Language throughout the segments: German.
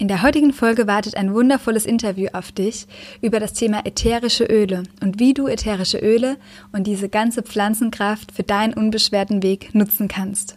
In der heutigen Folge wartet ein wundervolles Interview auf dich über das Thema ätherische Öle und wie du ätherische Öle und diese ganze Pflanzenkraft für deinen unbeschwerten Weg nutzen kannst.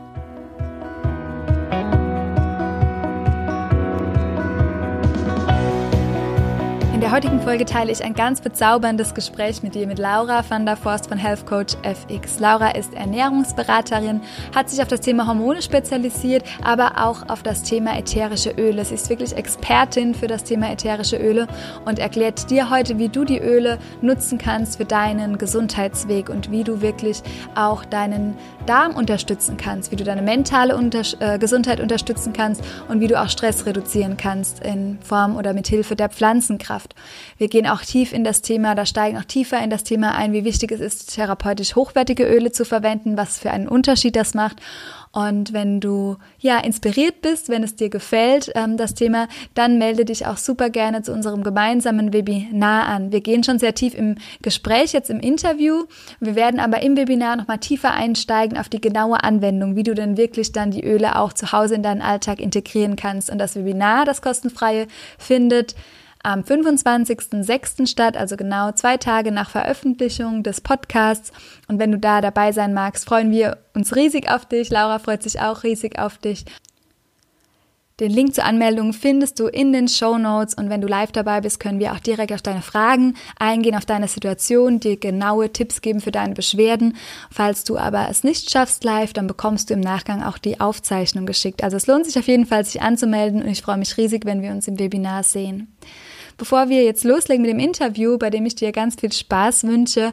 In der heutigen Folge teile ich ein ganz bezauberndes Gespräch mit dir, mit Laura van der Forst von Health Coach FX. Laura ist Ernährungsberaterin, hat sich auf das Thema Hormone spezialisiert, aber auch auf das Thema ätherische Öle. Sie ist wirklich Expertin für das Thema ätherische Öle und erklärt dir heute, wie du die Öle nutzen kannst für deinen Gesundheitsweg und wie du wirklich auch deinen Darm unterstützen kannst, wie du deine mentale Unter äh, Gesundheit unterstützen kannst und wie du auch Stress reduzieren kannst in Form oder mit Hilfe der Pflanzenkraft. Wir gehen auch tief in das Thema, da steigen auch tiefer in das Thema ein, wie wichtig es ist, therapeutisch hochwertige Öle zu verwenden, was für einen Unterschied das macht. Und wenn du ja inspiriert bist, wenn es dir gefällt, ähm, das Thema, dann melde dich auch super gerne zu unserem gemeinsamen Webinar an. Wir gehen schon sehr tief im Gespräch, jetzt im Interview. Wir werden aber im Webinar nochmal tiefer einsteigen auf die genaue Anwendung, wie du denn wirklich dann die Öle auch zu Hause in deinen Alltag integrieren kannst. Und das Webinar, das kostenfreie, findet am 25.06. statt, also genau zwei Tage nach Veröffentlichung des Podcasts. Und wenn du da dabei sein magst, freuen wir uns riesig auf dich. Laura freut sich auch riesig auf dich. Den Link zur Anmeldung findest du in den Show Notes und wenn du live dabei bist, können wir auch direkt auf deine Fragen eingehen, auf deine Situation, dir genaue Tipps geben für deine Beschwerden. Falls du aber es nicht schaffst live, dann bekommst du im Nachgang auch die Aufzeichnung geschickt. Also es lohnt sich auf jeden Fall, sich anzumelden und ich freue mich riesig, wenn wir uns im Webinar sehen. Bevor wir jetzt loslegen mit dem Interview, bei dem ich dir ganz viel Spaß wünsche,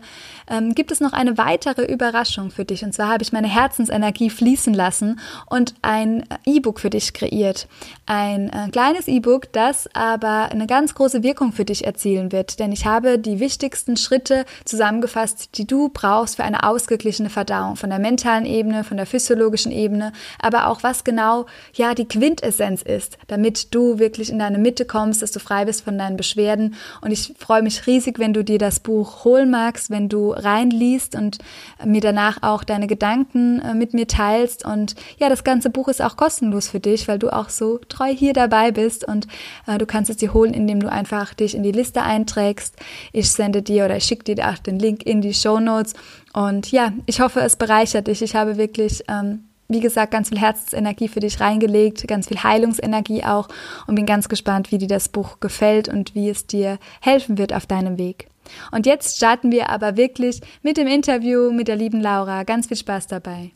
ähm, gibt es noch eine weitere Überraschung für dich. Und zwar habe ich meine Herzensenergie fließen lassen und ein E-Book für dich kreiert. Ein äh, kleines E-Book, das aber eine ganz große Wirkung für dich erzielen wird. Denn ich habe die wichtigsten Schritte zusammengefasst, die du brauchst für eine ausgeglichene Verdauung. Von der mentalen Ebene, von der physiologischen Ebene, aber auch was genau, ja, die Quintessenz ist, damit du wirklich in deine Mitte kommst, dass du frei bist von deinen Beschwerden. Und ich freue mich riesig, wenn du dir das Buch holen magst, wenn du reinliest und mir danach auch deine Gedanken äh, mit mir teilst. Und ja, das ganze Buch ist auch kostenlos für dich, weil du auch so treu hier dabei bist und äh, du kannst es dir holen, indem du einfach dich in die Liste einträgst. Ich sende dir oder ich schicke dir auch den Link in die Show Notes. Und ja, ich hoffe, es bereichert dich. Ich habe wirklich ähm, wie gesagt, ganz viel Herzensenergie für dich reingelegt, ganz viel Heilungsenergie auch und bin ganz gespannt, wie dir das Buch gefällt und wie es dir helfen wird auf deinem Weg. Und jetzt starten wir aber wirklich mit dem Interview mit der lieben Laura. Ganz viel Spaß dabei.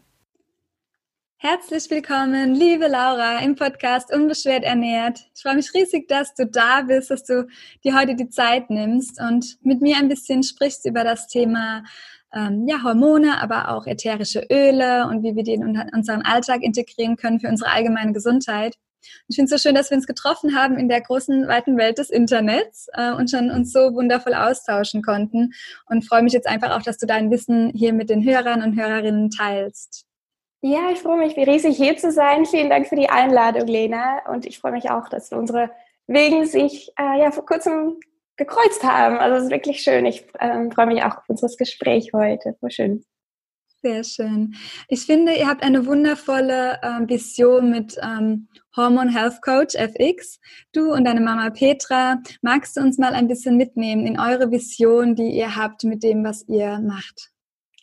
Herzlich willkommen, liebe Laura, im Podcast Unbeschwert ernährt. Ich freue mich riesig, dass du da bist, dass du dir heute die Zeit nimmst und mit mir ein bisschen sprichst über das Thema ähm, ja, Hormone, aber auch ätherische Öle und wie wir die in unseren Alltag integrieren können für unsere allgemeine Gesundheit. Ich finde es so schön, dass wir uns getroffen haben in der großen, weiten Welt des Internets äh, und schon uns so wundervoll austauschen konnten und freue mich jetzt einfach auch, dass du dein Wissen hier mit den Hörern und Hörerinnen teilst. Ja, ich freue mich, wie riesig hier zu sein. Vielen Dank für die Einladung, Lena. Und ich freue mich auch, dass unsere Wegen sich äh, ja vor kurzem gekreuzt haben. Also es ist wirklich schön. Ich ähm, freue mich auch auf unser Gespräch heute. War schön. Sehr schön. Ich finde, ihr habt eine wundervolle ähm, Vision mit ähm, Hormone Health Coach FX. Du und deine Mama Petra, magst du uns mal ein bisschen mitnehmen in eure Vision, die ihr habt mit dem, was ihr macht?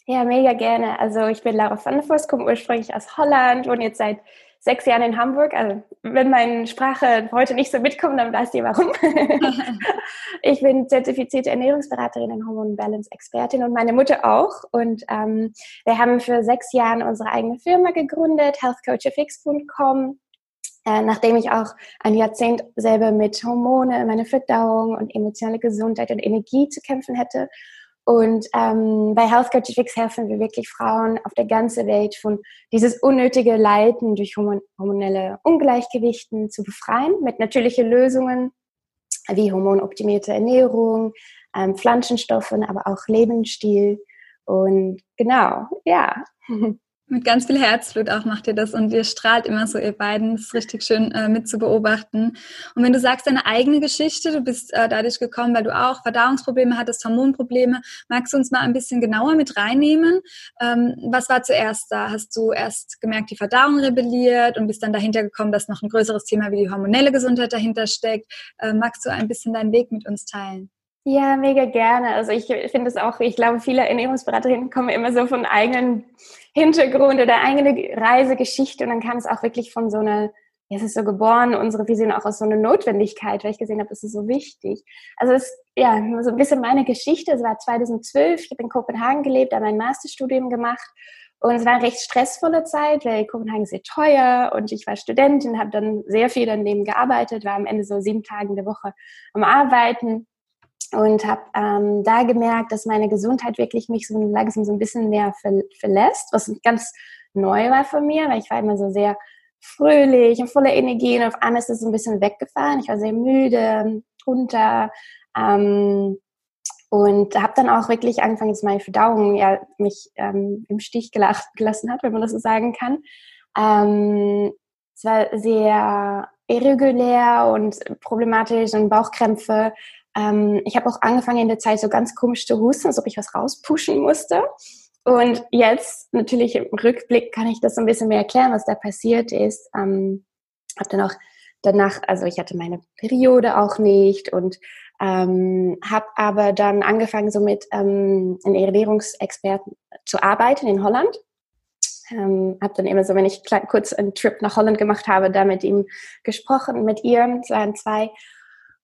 Ja, mega gerne. Also ich bin Laura van der Voss, komme ursprünglich aus Holland, wohne jetzt seit sechs Jahren in Hamburg. Also wenn meine Sprache heute nicht so mitkommt, dann weißt ihr warum. ich bin zertifizierte Ernährungsberaterin und Hormon Balance Expertin und meine Mutter auch. Und ähm, wir haben für sechs Jahre unsere eigene Firma gegründet, healthcoachfx.com. Äh, nachdem ich auch ein Jahrzehnt selber mit Hormone, meine Verdauung und emotionale Gesundheit und Energie zu kämpfen hätte Und ähm, bei Health Coach Fix helfen wir wirklich Frauen auf der ganzen Welt von dieses unnötige Leiden durch hormonelle Ungleichgewichten zu befreien mit natürlichen Lösungen wie hormonoptimierte Ernährung, ähm, Pflanzenstoffen, aber auch Lebensstil. Und genau, ja. Mit ganz viel Herzblut auch macht ihr das und ihr strahlt immer so, ihr beiden. Das ist richtig schön äh, mit zu beobachten. Und wenn du sagst, deine eigene Geschichte, du bist äh, dadurch gekommen, weil du auch Verdauungsprobleme hattest, Hormonprobleme, magst du uns mal ein bisschen genauer mit reinnehmen? Ähm, was war zuerst da? Hast du erst gemerkt, die Verdauung rebelliert und bist dann dahinter gekommen, dass noch ein größeres Thema wie die hormonelle Gesundheit dahinter steckt? Äh, magst du ein bisschen deinen Weg mit uns teilen? Ja, mega gerne. Also ich finde es auch, ich glaube, viele Ernährungsberaterinnen kommen immer so von eigenen Hintergrund oder eigene Reisegeschichte und dann kam es auch wirklich von so einer, es ist so geboren, unsere Vision auch aus so einer Notwendigkeit, weil ich gesehen habe, es ist so wichtig. Also es ist ja so ein bisschen meine Geschichte. Es war 2012, ich habe in Kopenhagen gelebt, habe mein Masterstudium gemacht und es war eine recht stressvolle Zeit, weil Kopenhagen ist sehr teuer und ich war Studentin, habe dann sehr viel daneben gearbeitet, war am Ende so sieben Tage in der Woche am Arbeiten und habe ähm, da gemerkt, dass meine Gesundheit wirklich mich so langsam so ein bisschen mehr ver verlässt, was ganz neu war von mir, weil ich war immer so sehr fröhlich und voller Energie und auf einmal ist das so ein bisschen weggefahren. Ich war sehr müde, runter ähm, und habe dann auch wirklich angefangen, dass meine Verdauung ja mich ähm, im Stich gelassen hat, wenn man das so sagen kann. Ähm, es war sehr irregulär und problematisch und Bauchkrämpfe ähm, ich habe auch angefangen in der Zeit so ganz komisch zu husten, als ob ich was rauspushen musste. Und jetzt, natürlich im Rückblick, kann ich das so ein bisschen mehr erklären, was da passiert ist. Ähm, habe dann auch danach, also ich hatte meine Periode auch nicht und ähm, habe aber dann angefangen, so mit ähm, einem Ernährungsexperten zu arbeiten in Holland. Ähm, habe dann immer so, wenn ich kurz einen Trip nach Holland gemacht habe, da mit ihm gesprochen, mit ihr, es waren zwei.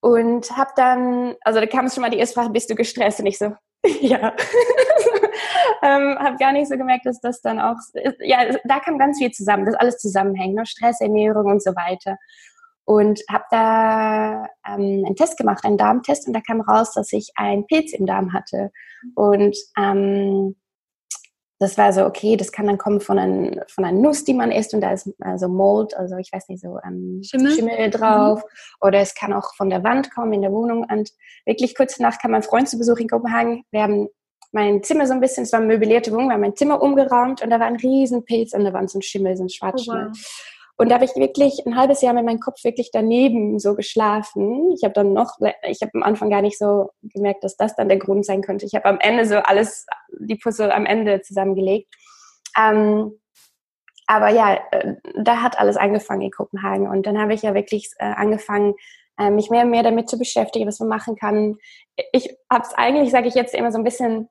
Und habe dann, also da kam es schon mal die erste Frage, bist du gestresst? Und ich so, ja. ähm, habe gar nicht so gemerkt, dass das dann auch, ja, da kam ganz viel zusammen, dass alles zusammenhängt, ne? Stress, Ernährung und so weiter. Und habe da ähm, einen Test gemacht, einen Darmtest, und da kam raus, dass ich einen Pilz im Darm hatte. Und ähm, das war so, okay, das kann dann kommen von, ein, von einer Nuss, die man isst und da ist also Mold, also ich weiß nicht, so ähm, Schimmel. Schimmel drauf. Mhm. Oder es kann auch von der Wand kommen in der Wohnung. Und wirklich kurz danach kam mein Freund zu Besuch in Kopenhagen. Wir haben mein Zimmer so ein bisschen, es war eine möblierte Wohnung, wir haben mein Zimmer umgeräumt und da war ein riesen Pilz an der Wand, so ein Schimmel, so ein Schwarzschimmel. Oh, wow. Und da habe ich wirklich ein halbes Jahr mit meinem Kopf wirklich daneben so geschlafen. Ich habe dann noch, ich habe am Anfang gar nicht so gemerkt, dass das dann der Grund sein könnte. Ich habe am Ende so alles, die Puzzle am Ende zusammengelegt. Ähm, aber ja, äh, da hat alles angefangen in Kopenhagen. Und dann habe ich ja wirklich äh, angefangen, äh, mich mehr und mehr damit zu beschäftigen, was man machen kann. Ich habe es eigentlich, sage ich jetzt immer so ein bisschen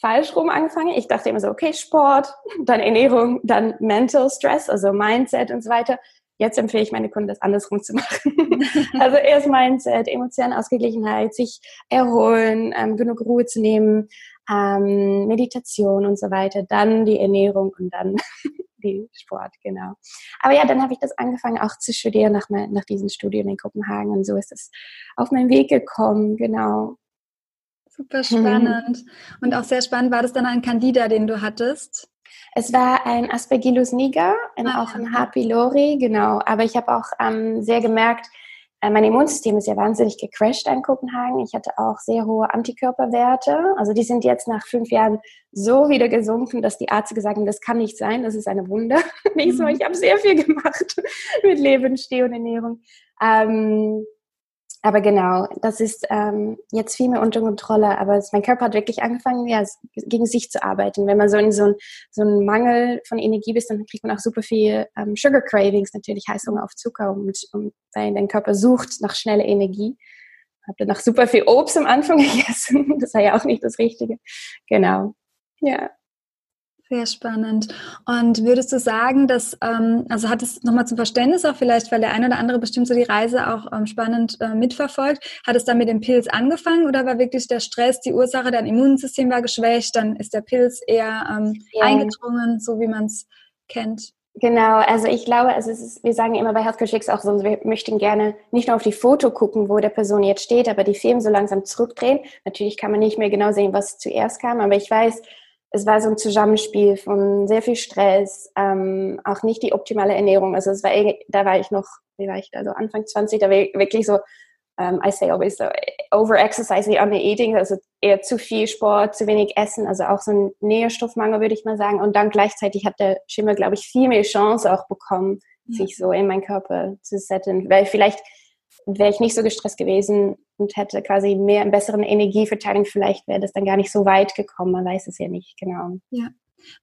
falsch rum angefangen. Ich dachte immer so, okay, Sport, dann Ernährung, dann Mental Stress, also Mindset und so weiter. Jetzt empfehle ich meine Kunden, das andersrum zu machen. also erst Mindset, emotionale Ausgeglichenheit, sich erholen, ähm, genug Ruhe zu nehmen, ähm, Meditation und so weiter, dann die Ernährung und dann die Sport, genau. Aber ja, dann habe ich das angefangen auch zu studieren nach, nach diesen Studien in Kopenhagen und so ist es auf meinen Weg gekommen, genau. Super spannend. Und auch sehr spannend war das dann ein Candida, den du hattest? Es war ein Aspergillus niger, ein, ah, auch ein H. pylori, genau. Aber ich habe auch ähm, sehr gemerkt, äh, mein Immunsystem ist ja wahnsinnig gecrashed in Kopenhagen. Ich hatte auch sehr hohe Antikörperwerte. Also die sind jetzt nach fünf Jahren so wieder gesunken, dass die Ärzte gesagt haben, das kann nicht sein, das ist eine Wunder. So, mhm. ich habe sehr viel gemacht mit Lebensstil und Ernährung. Ähm, aber genau, das ist ähm, jetzt viel mehr unter Kontrolle. Aber es, mein Körper hat wirklich angefangen, ja, gegen sich zu arbeiten. Wenn man so in so, ein, so Mangel von Energie bist, dann kriegt man auch super viel ähm, Sugar Cravings, natürlich Heißhunger auf Zucker, und, und dein Körper sucht nach schneller Energie. Habe dann noch super viel Obst am Anfang gegessen. Das war ja auch nicht das Richtige. Genau. Ja. Sehr spannend. Und würdest du sagen, dass, ähm, also hat es nochmal zum Verständnis auch vielleicht, weil der eine oder andere bestimmt so die Reise auch ähm, spannend äh, mitverfolgt, hat es dann mit dem Pilz angefangen oder war wirklich der Stress die Ursache, dein Immunsystem war geschwächt, dann ist der Pilz eher ähm, ja. eingedrungen, so wie man es kennt? Genau, also ich glaube, also ist, wir sagen immer bei Health Coach auch so, wir möchten gerne nicht nur auf die Foto gucken, wo der Person jetzt steht, aber die Film so langsam zurückdrehen. Natürlich kann man nicht mehr genau sehen, was zuerst kam, aber ich weiß, es war so ein Zusammenspiel von sehr viel Stress, ähm, auch nicht die optimale Ernährung. Also es war, da war ich noch, wie war ich da, so Anfang 20, da war ich wirklich so um, I say always so, over exercise, under eating, also eher zu viel Sport, zu wenig Essen, also auch so ein Nährstoffmangel, würde ich mal sagen. Und dann gleichzeitig hat der Schimmel, glaube ich, viel mehr Chance auch bekommen, ja. sich so in meinen Körper zu setzen. Weil vielleicht wäre ich nicht so gestresst gewesen und hätte quasi mehr, einen besseren Energieverteilung, vielleicht wäre das dann gar nicht so weit gekommen. Man weiß es ja nicht, genau. Ja.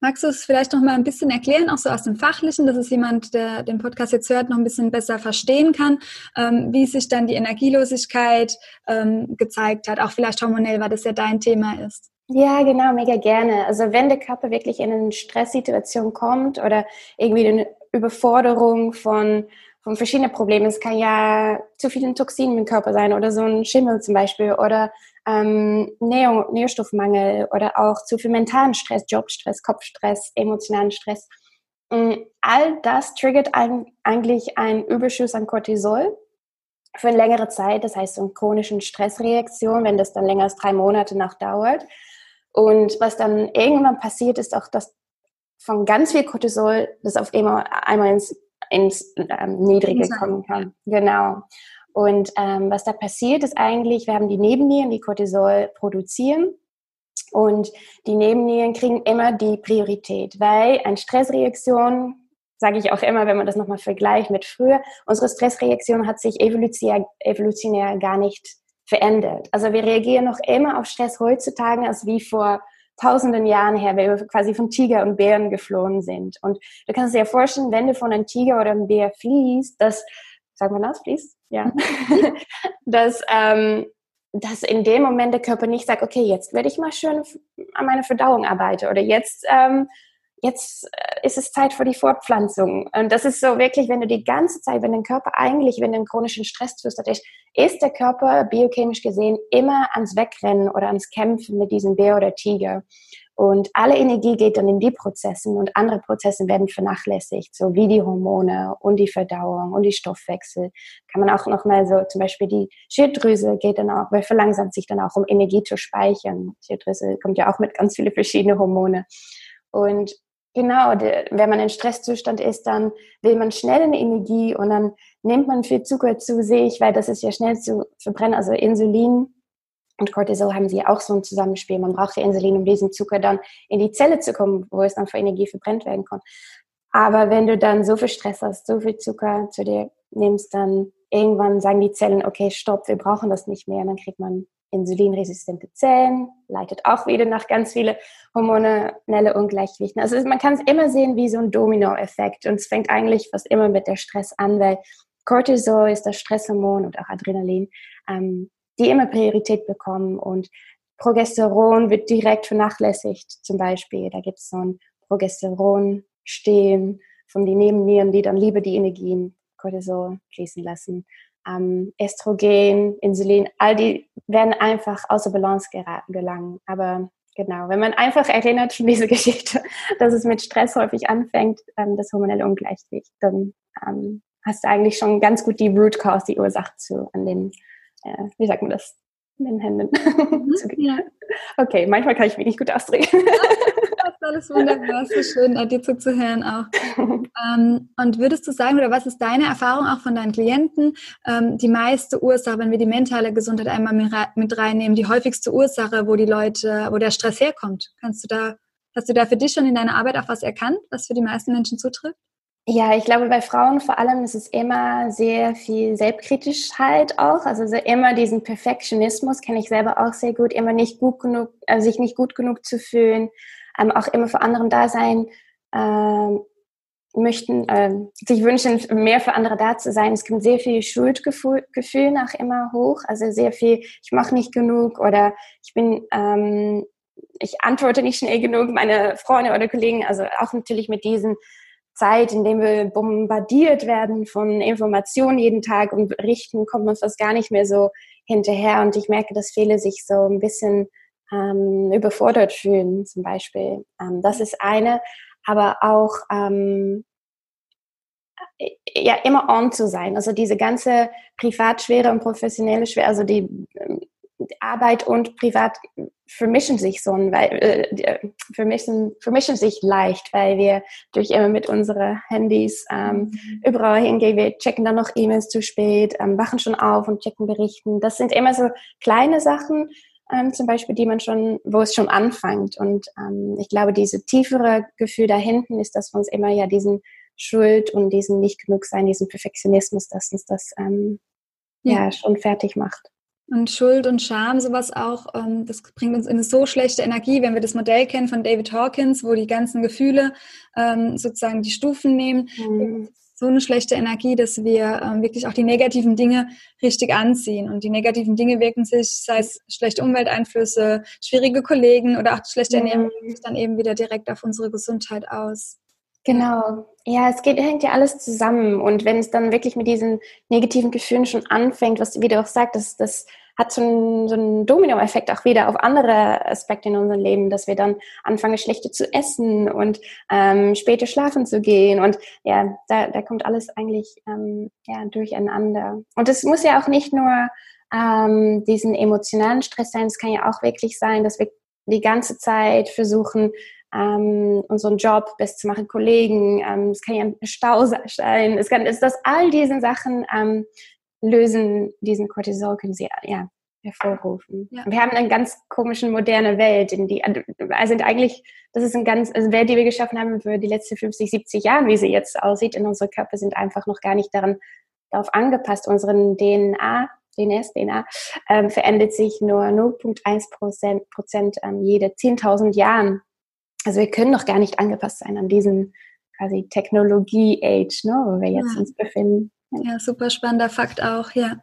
Magst du es vielleicht noch mal ein bisschen erklären, auch so aus dem Fachlichen, dass es jemand, der den Podcast jetzt hört, noch ein bisschen besser verstehen kann, ähm, wie sich dann die Energielosigkeit ähm, gezeigt hat, auch vielleicht hormonell, weil das ja dein Thema ist? Ja, genau, mega gerne. Also wenn der Körper wirklich in eine Stresssituation kommt oder irgendwie eine Überforderung von von verschiedenen Problemen. Es kann ja zu viele Toxine im Körper sein oder so ein Schimmel zum Beispiel oder ähm, Nähr Nährstoffmangel oder auch zu viel mentalen Stress, Jobstress, Kopfstress, emotionalen Stress. Und mm, all das triggert ein, eigentlich einen Überschuss an Cortisol für eine längere Zeit. Das heißt, so eine chronische Stressreaktion, wenn das dann länger als drei Monate noch dauert. Und was dann irgendwann passiert, ist auch, dass von ganz viel Cortisol das auf einmal ins, ins ähm, Niedrige kommen kann. Genau. Und ähm, was da passiert, ist eigentlich, wir haben die Nebennieren, die Cortisol produzieren. Und die Nebennieren kriegen immer die Priorität, weil eine Stressreaktion, sage ich auch immer, wenn man das nochmal vergleicht mit früher, unsere Stressreaktion hat sich evolutionär, evolutionär gar nicht verändert. Also wir reagieren noch immer auf Stress heutzutage als wie vor tausenden Jahren her, weil wir quasi von Tiger und Bären geflohen sind. Und du kannst dir ja vorstellen, wenn du von einem Tiger oder einem Bär fliehst, dass sagt man das, fließt? Ja. Mhm. dass, ähm, dass in dem Moment der Körper nicht sagt, okay, jetzt werde ich mal schön an meiner Verdauung arbeiten oder jetzt, ähm, jetzt äh, ist es Zeit für die Fortpflanzung. Und das ist so wirklich, wenn du die ganze Zeit, wenn dein Körper eigentlich, wenn du einen chronischen Stresszustand ist, ist der Körper biochemisch gesehen immer ans Wegrennen oder ans Kämpfen mit diesem Bär oder Tiger. Und alle Energie geht dann in die Prozesse und andere Prozesse werden vernachlässigt, so wie die Hormone und die Verdauung und die Stoffwechsel. Kann man auch nochmal so, zum Beispiel die Schilddrüse geht dann auch, weil verlangsamt sich dann auch, um Energie zu speichern. Schilddrüse kommt ja auch mit ganz vielen verschiedenen Hormone. Und genau, wenn man in Stresszustand ist, dann will man schnell eine Energie und dann nimmt man viel Zucker zu sich, weil das ist ja schnell zu verbrennen, also Insulin und Cortisol haben sie auch so ein Zusammenspiel. Man braucht ja Insulin, um diesen Zucker dann in die Zelle zu kommen, wo es dann für Energie verbrennt werden kann. Aber wenn du dann so viel Stress hast, so viel Zucker zu dir nimmst, dann irgendwann sagen die Zellen, okay, stopp, wir brauchen das nicht mehr. Und dann kriegt man insulinresistente Zellen, leitet auch wieder nach ganz viele hormonelle Ungleichgewichten. Also man kann es immer sehen wie so ein Domino-Effekt. Und es fängt eigentlich fast immer mit der Stress an, weil Cortisol ist das Stresshormon und auch Adrenalin. Ähm, die immer Priorität bekommen und Progesteron wird direkt vernachlässigt zum Beispiel. Da gibt es so ein Progesteron-Stehen von den Nebennieren, die dann lieber die Energien Cortisol fließen lassen. Ähm, Estrogen, Insulin, all die werden einfach außer Balance geraten, gelangen. Aber genau, wenn man einfach erinnert von dieser Geschichte, dass es mit Stress häufig anfängt, ähm, das hormonelle Ungleichgewicht, dann ähm, hast du eigentlich schon ganz gut die Root Cause, die Ursache zu an den äh, wie sagt man das, in den Händen. Mhm, ja. Okay, manchmal kann ich mich nicht gut ausdrücken. alles wunderbar, so schön, dir zuzuhören auch. Ähm, und würdest du sagen, oder was ist deine Erfahrung auch von deinen Klienten, ähm, die meiste Ursache, wenn wir die mentale Gesundheit einmal mit reinnehmen, die häufigste Ursache, wo die Leute, wo der Stress herkommt? Kannst du da, hast du da für dich schon in deiner Arbeit auch was erkannt, was für die meisten Menschen zutrifft? Ja, ich glaube, bei Frauen vor allem ist es immer sehr viel Selbstkritischheit auch. Also immer diesen Perfektionismus kenne ich selber auch sehr gut. Immer nicht gut genug, also sich nicht gut genug zu fühlen, ähm, auch immer für anderen da sein ähm, möchten, äh, sich wünschen, mehr für andere da zu sein. Es kommt sehr viel Schuldgefühl Gefühl nach immer hoch. Also sehr viel, ich mache nicht genug oder ich bin, ähm, ich antworte nicht schnell genug, meine Freunde oder Kollegen, also auch natürlich mit diesen Zeit, in dem wir bombardiert werden von Informationen jeden Tag und Berichten, kommt man fast gar nicht mehr so hinterher. Und ich merke, dass viele sich so ein bisschen ähm, überfordert fühlen, zum Beispiel. Ähm, das ist eine. Aber auch, ähm, ja immer on zu sein. Also diese ganze Privatschwere und professionelle Schwere, also die ähm, Arbeit und Privat vermischen sich so, weil äh, vermischen, vermischen sich leicht, weil wir durch immer mit unseren Handys ähm, mhm. überall hingehen. Wir checken dann noch E-Mails zu spät, ähm, wachen schon auf und checken Berichten. Das sind immer so kleine Sachen, ähm, zum Beispiel, die man schon, wo es schon anfängt. Und ähm, ich glaube, diese tiefere Gefühl da hinten ist, dass wir uns immer ja diesen Schuld und diesen nicht genug sein, diesen Perfektionismus, dass uns das ähm, ja. ja schon fertig macht. Und Schuld und Scham, sowas auch, ähm, das bringt uns in eine so schlechte Energie, wenn wir das Modell kennen von David Hawkins, wo die ganzen Gefühle ähm, sozusagen die Stufen nehmen. Mhm. So eine schlechte Energie, dass wir ähm, wirklich auch die negativen Dinge richtig anziehen. Und die negativen Dinge wirken sich, sei es schlechte Umwelteinflüsse, schwierige Kollegen oder auch schlechte mhm. Ernährung, dann eben wieder direkt auf unsere Gesundheit aus. Genau. Ja, es geht, hängt ja alles zusammen. Und wenn es dann wirklich mit diesen negativen Gefühlen schon anfängt, was wie du auch sagst, das, das hat so einen, so einen Domino-Effekt auch wieder auf andere Aspekte in unserem Leben, dass wir dann anfangen, schlechter zu essen und ähm, später schlafen zu gehen. Und ja, da, da kommt alles eigentlich ähm, ja, durcheinander. Und es muss ja auch nicht nur ähm, diesen emotionalen Stress sein, es kann ja auch wirklich sein, dass wir die ganze Zeit versuchen, ähm, unseren Job besser zu machen, Kollegen, ähm, es kann ja ein Stau sein, es kann, es, dass all diese Sachen ähm, lösen diesen Cortisol, können sie ja hervorrufen. Ja. Wir haben eine ganz komische moderne Welt, in die, also eigentlich, das ist eine ganz, also Welt, die wir geschaffen haben für die letzten 50, 70 Jahre, wie sie jetzt aussieht, in unsere Körper sind einfach noch gar nicht daran, darauf angepasst. Unseren DNA, DNS, DNA, ähm, verändert sich nur 0,1 Prozent, Prozent ähm, jede 10.000 Jahren. Also wir können noch gar nicht angepasst sein an diesen quasi Technologie-Age, ne, wo wir jetzt ja. uns befinden. Ja, super spannender Fakt auch, ja.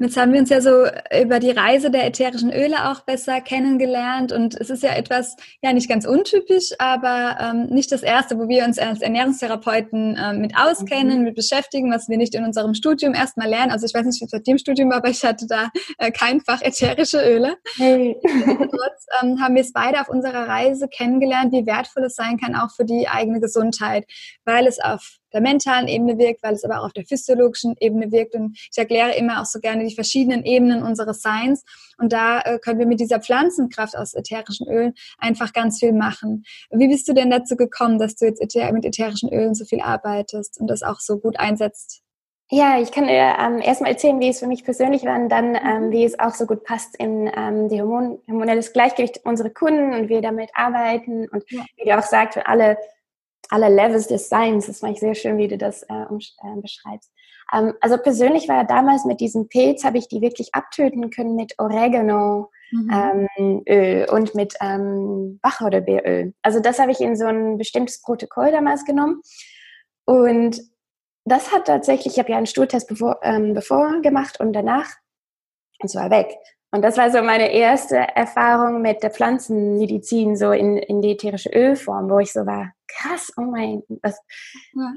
Und jetzt haben wir uns ja so über die Reise der ätherischen Öle auch besser kennengelernt. Und es ist ja etwas, ja, nicht ganz untypisch, aber ähm, nicht das erste, wo wir uns als Ernährungstherapeuten ähm, mit auskennen, mhm. mit beschäftigen, was wir nicht in unserem Studium erstmal lernen. Also ich weiß nicht, wie es bei dem Studium war, aber ich hatte da äh, kein Fach ätherische Öle. Hey. Trotz ähm, haben wir es beide auf unserer Reise kennengelernt, wie wertvoll es sein kann, auch für die eigene Gesundheit, weil es auf der mentalen Ebene wirkt, weil es aber auch auf der physiologischen Ebene wirkt. Und ich erkläre immer auch so gerne die verschiedenen Ebenen unseres Seins. Und da äh, können wir mit dieser Pflanzenkraft aus ätherischen Ölen einfach ganz viel machen. Wie bist du denn dazu gekommen, dass du jetzt mit ätherischen Ölen so viel arbeitest und das auch so gut einsetzt? Ja, ich kann dir ähm, erstmal erzählen, wie es für mich persönlich war und dann, ähm, mhm. wie es auch so gut passt in ähm, die Hormon hormonelles Gleichgewicht unserer Kunden und wir damit arbeiten und ja. wie du auch sagst, für alle alle Levels des Seins. Das fand ich sehr schön, wie du das äh, äh, beschreibst. Ähm, also persönlich war ja damals mit diesem Pilz, habe ich die wirklich abtöten können mit Oregano. Mhm. Ähm, Öl und mit ähm, Wacholderbeeröl. Also das habe ich in so ein bestimmtes Protokoll damals genommen. Und das hat tatsächlich, ich habe ja einen Stuhltest bevor, ähm, bevor gemacht und danach, und zwar weg. Und das war so meine erste Erfahrung mit der Pflanzenmedizin, so in, in die ätherische Ölform, wo ich so war, krass, oh mein, was, ja.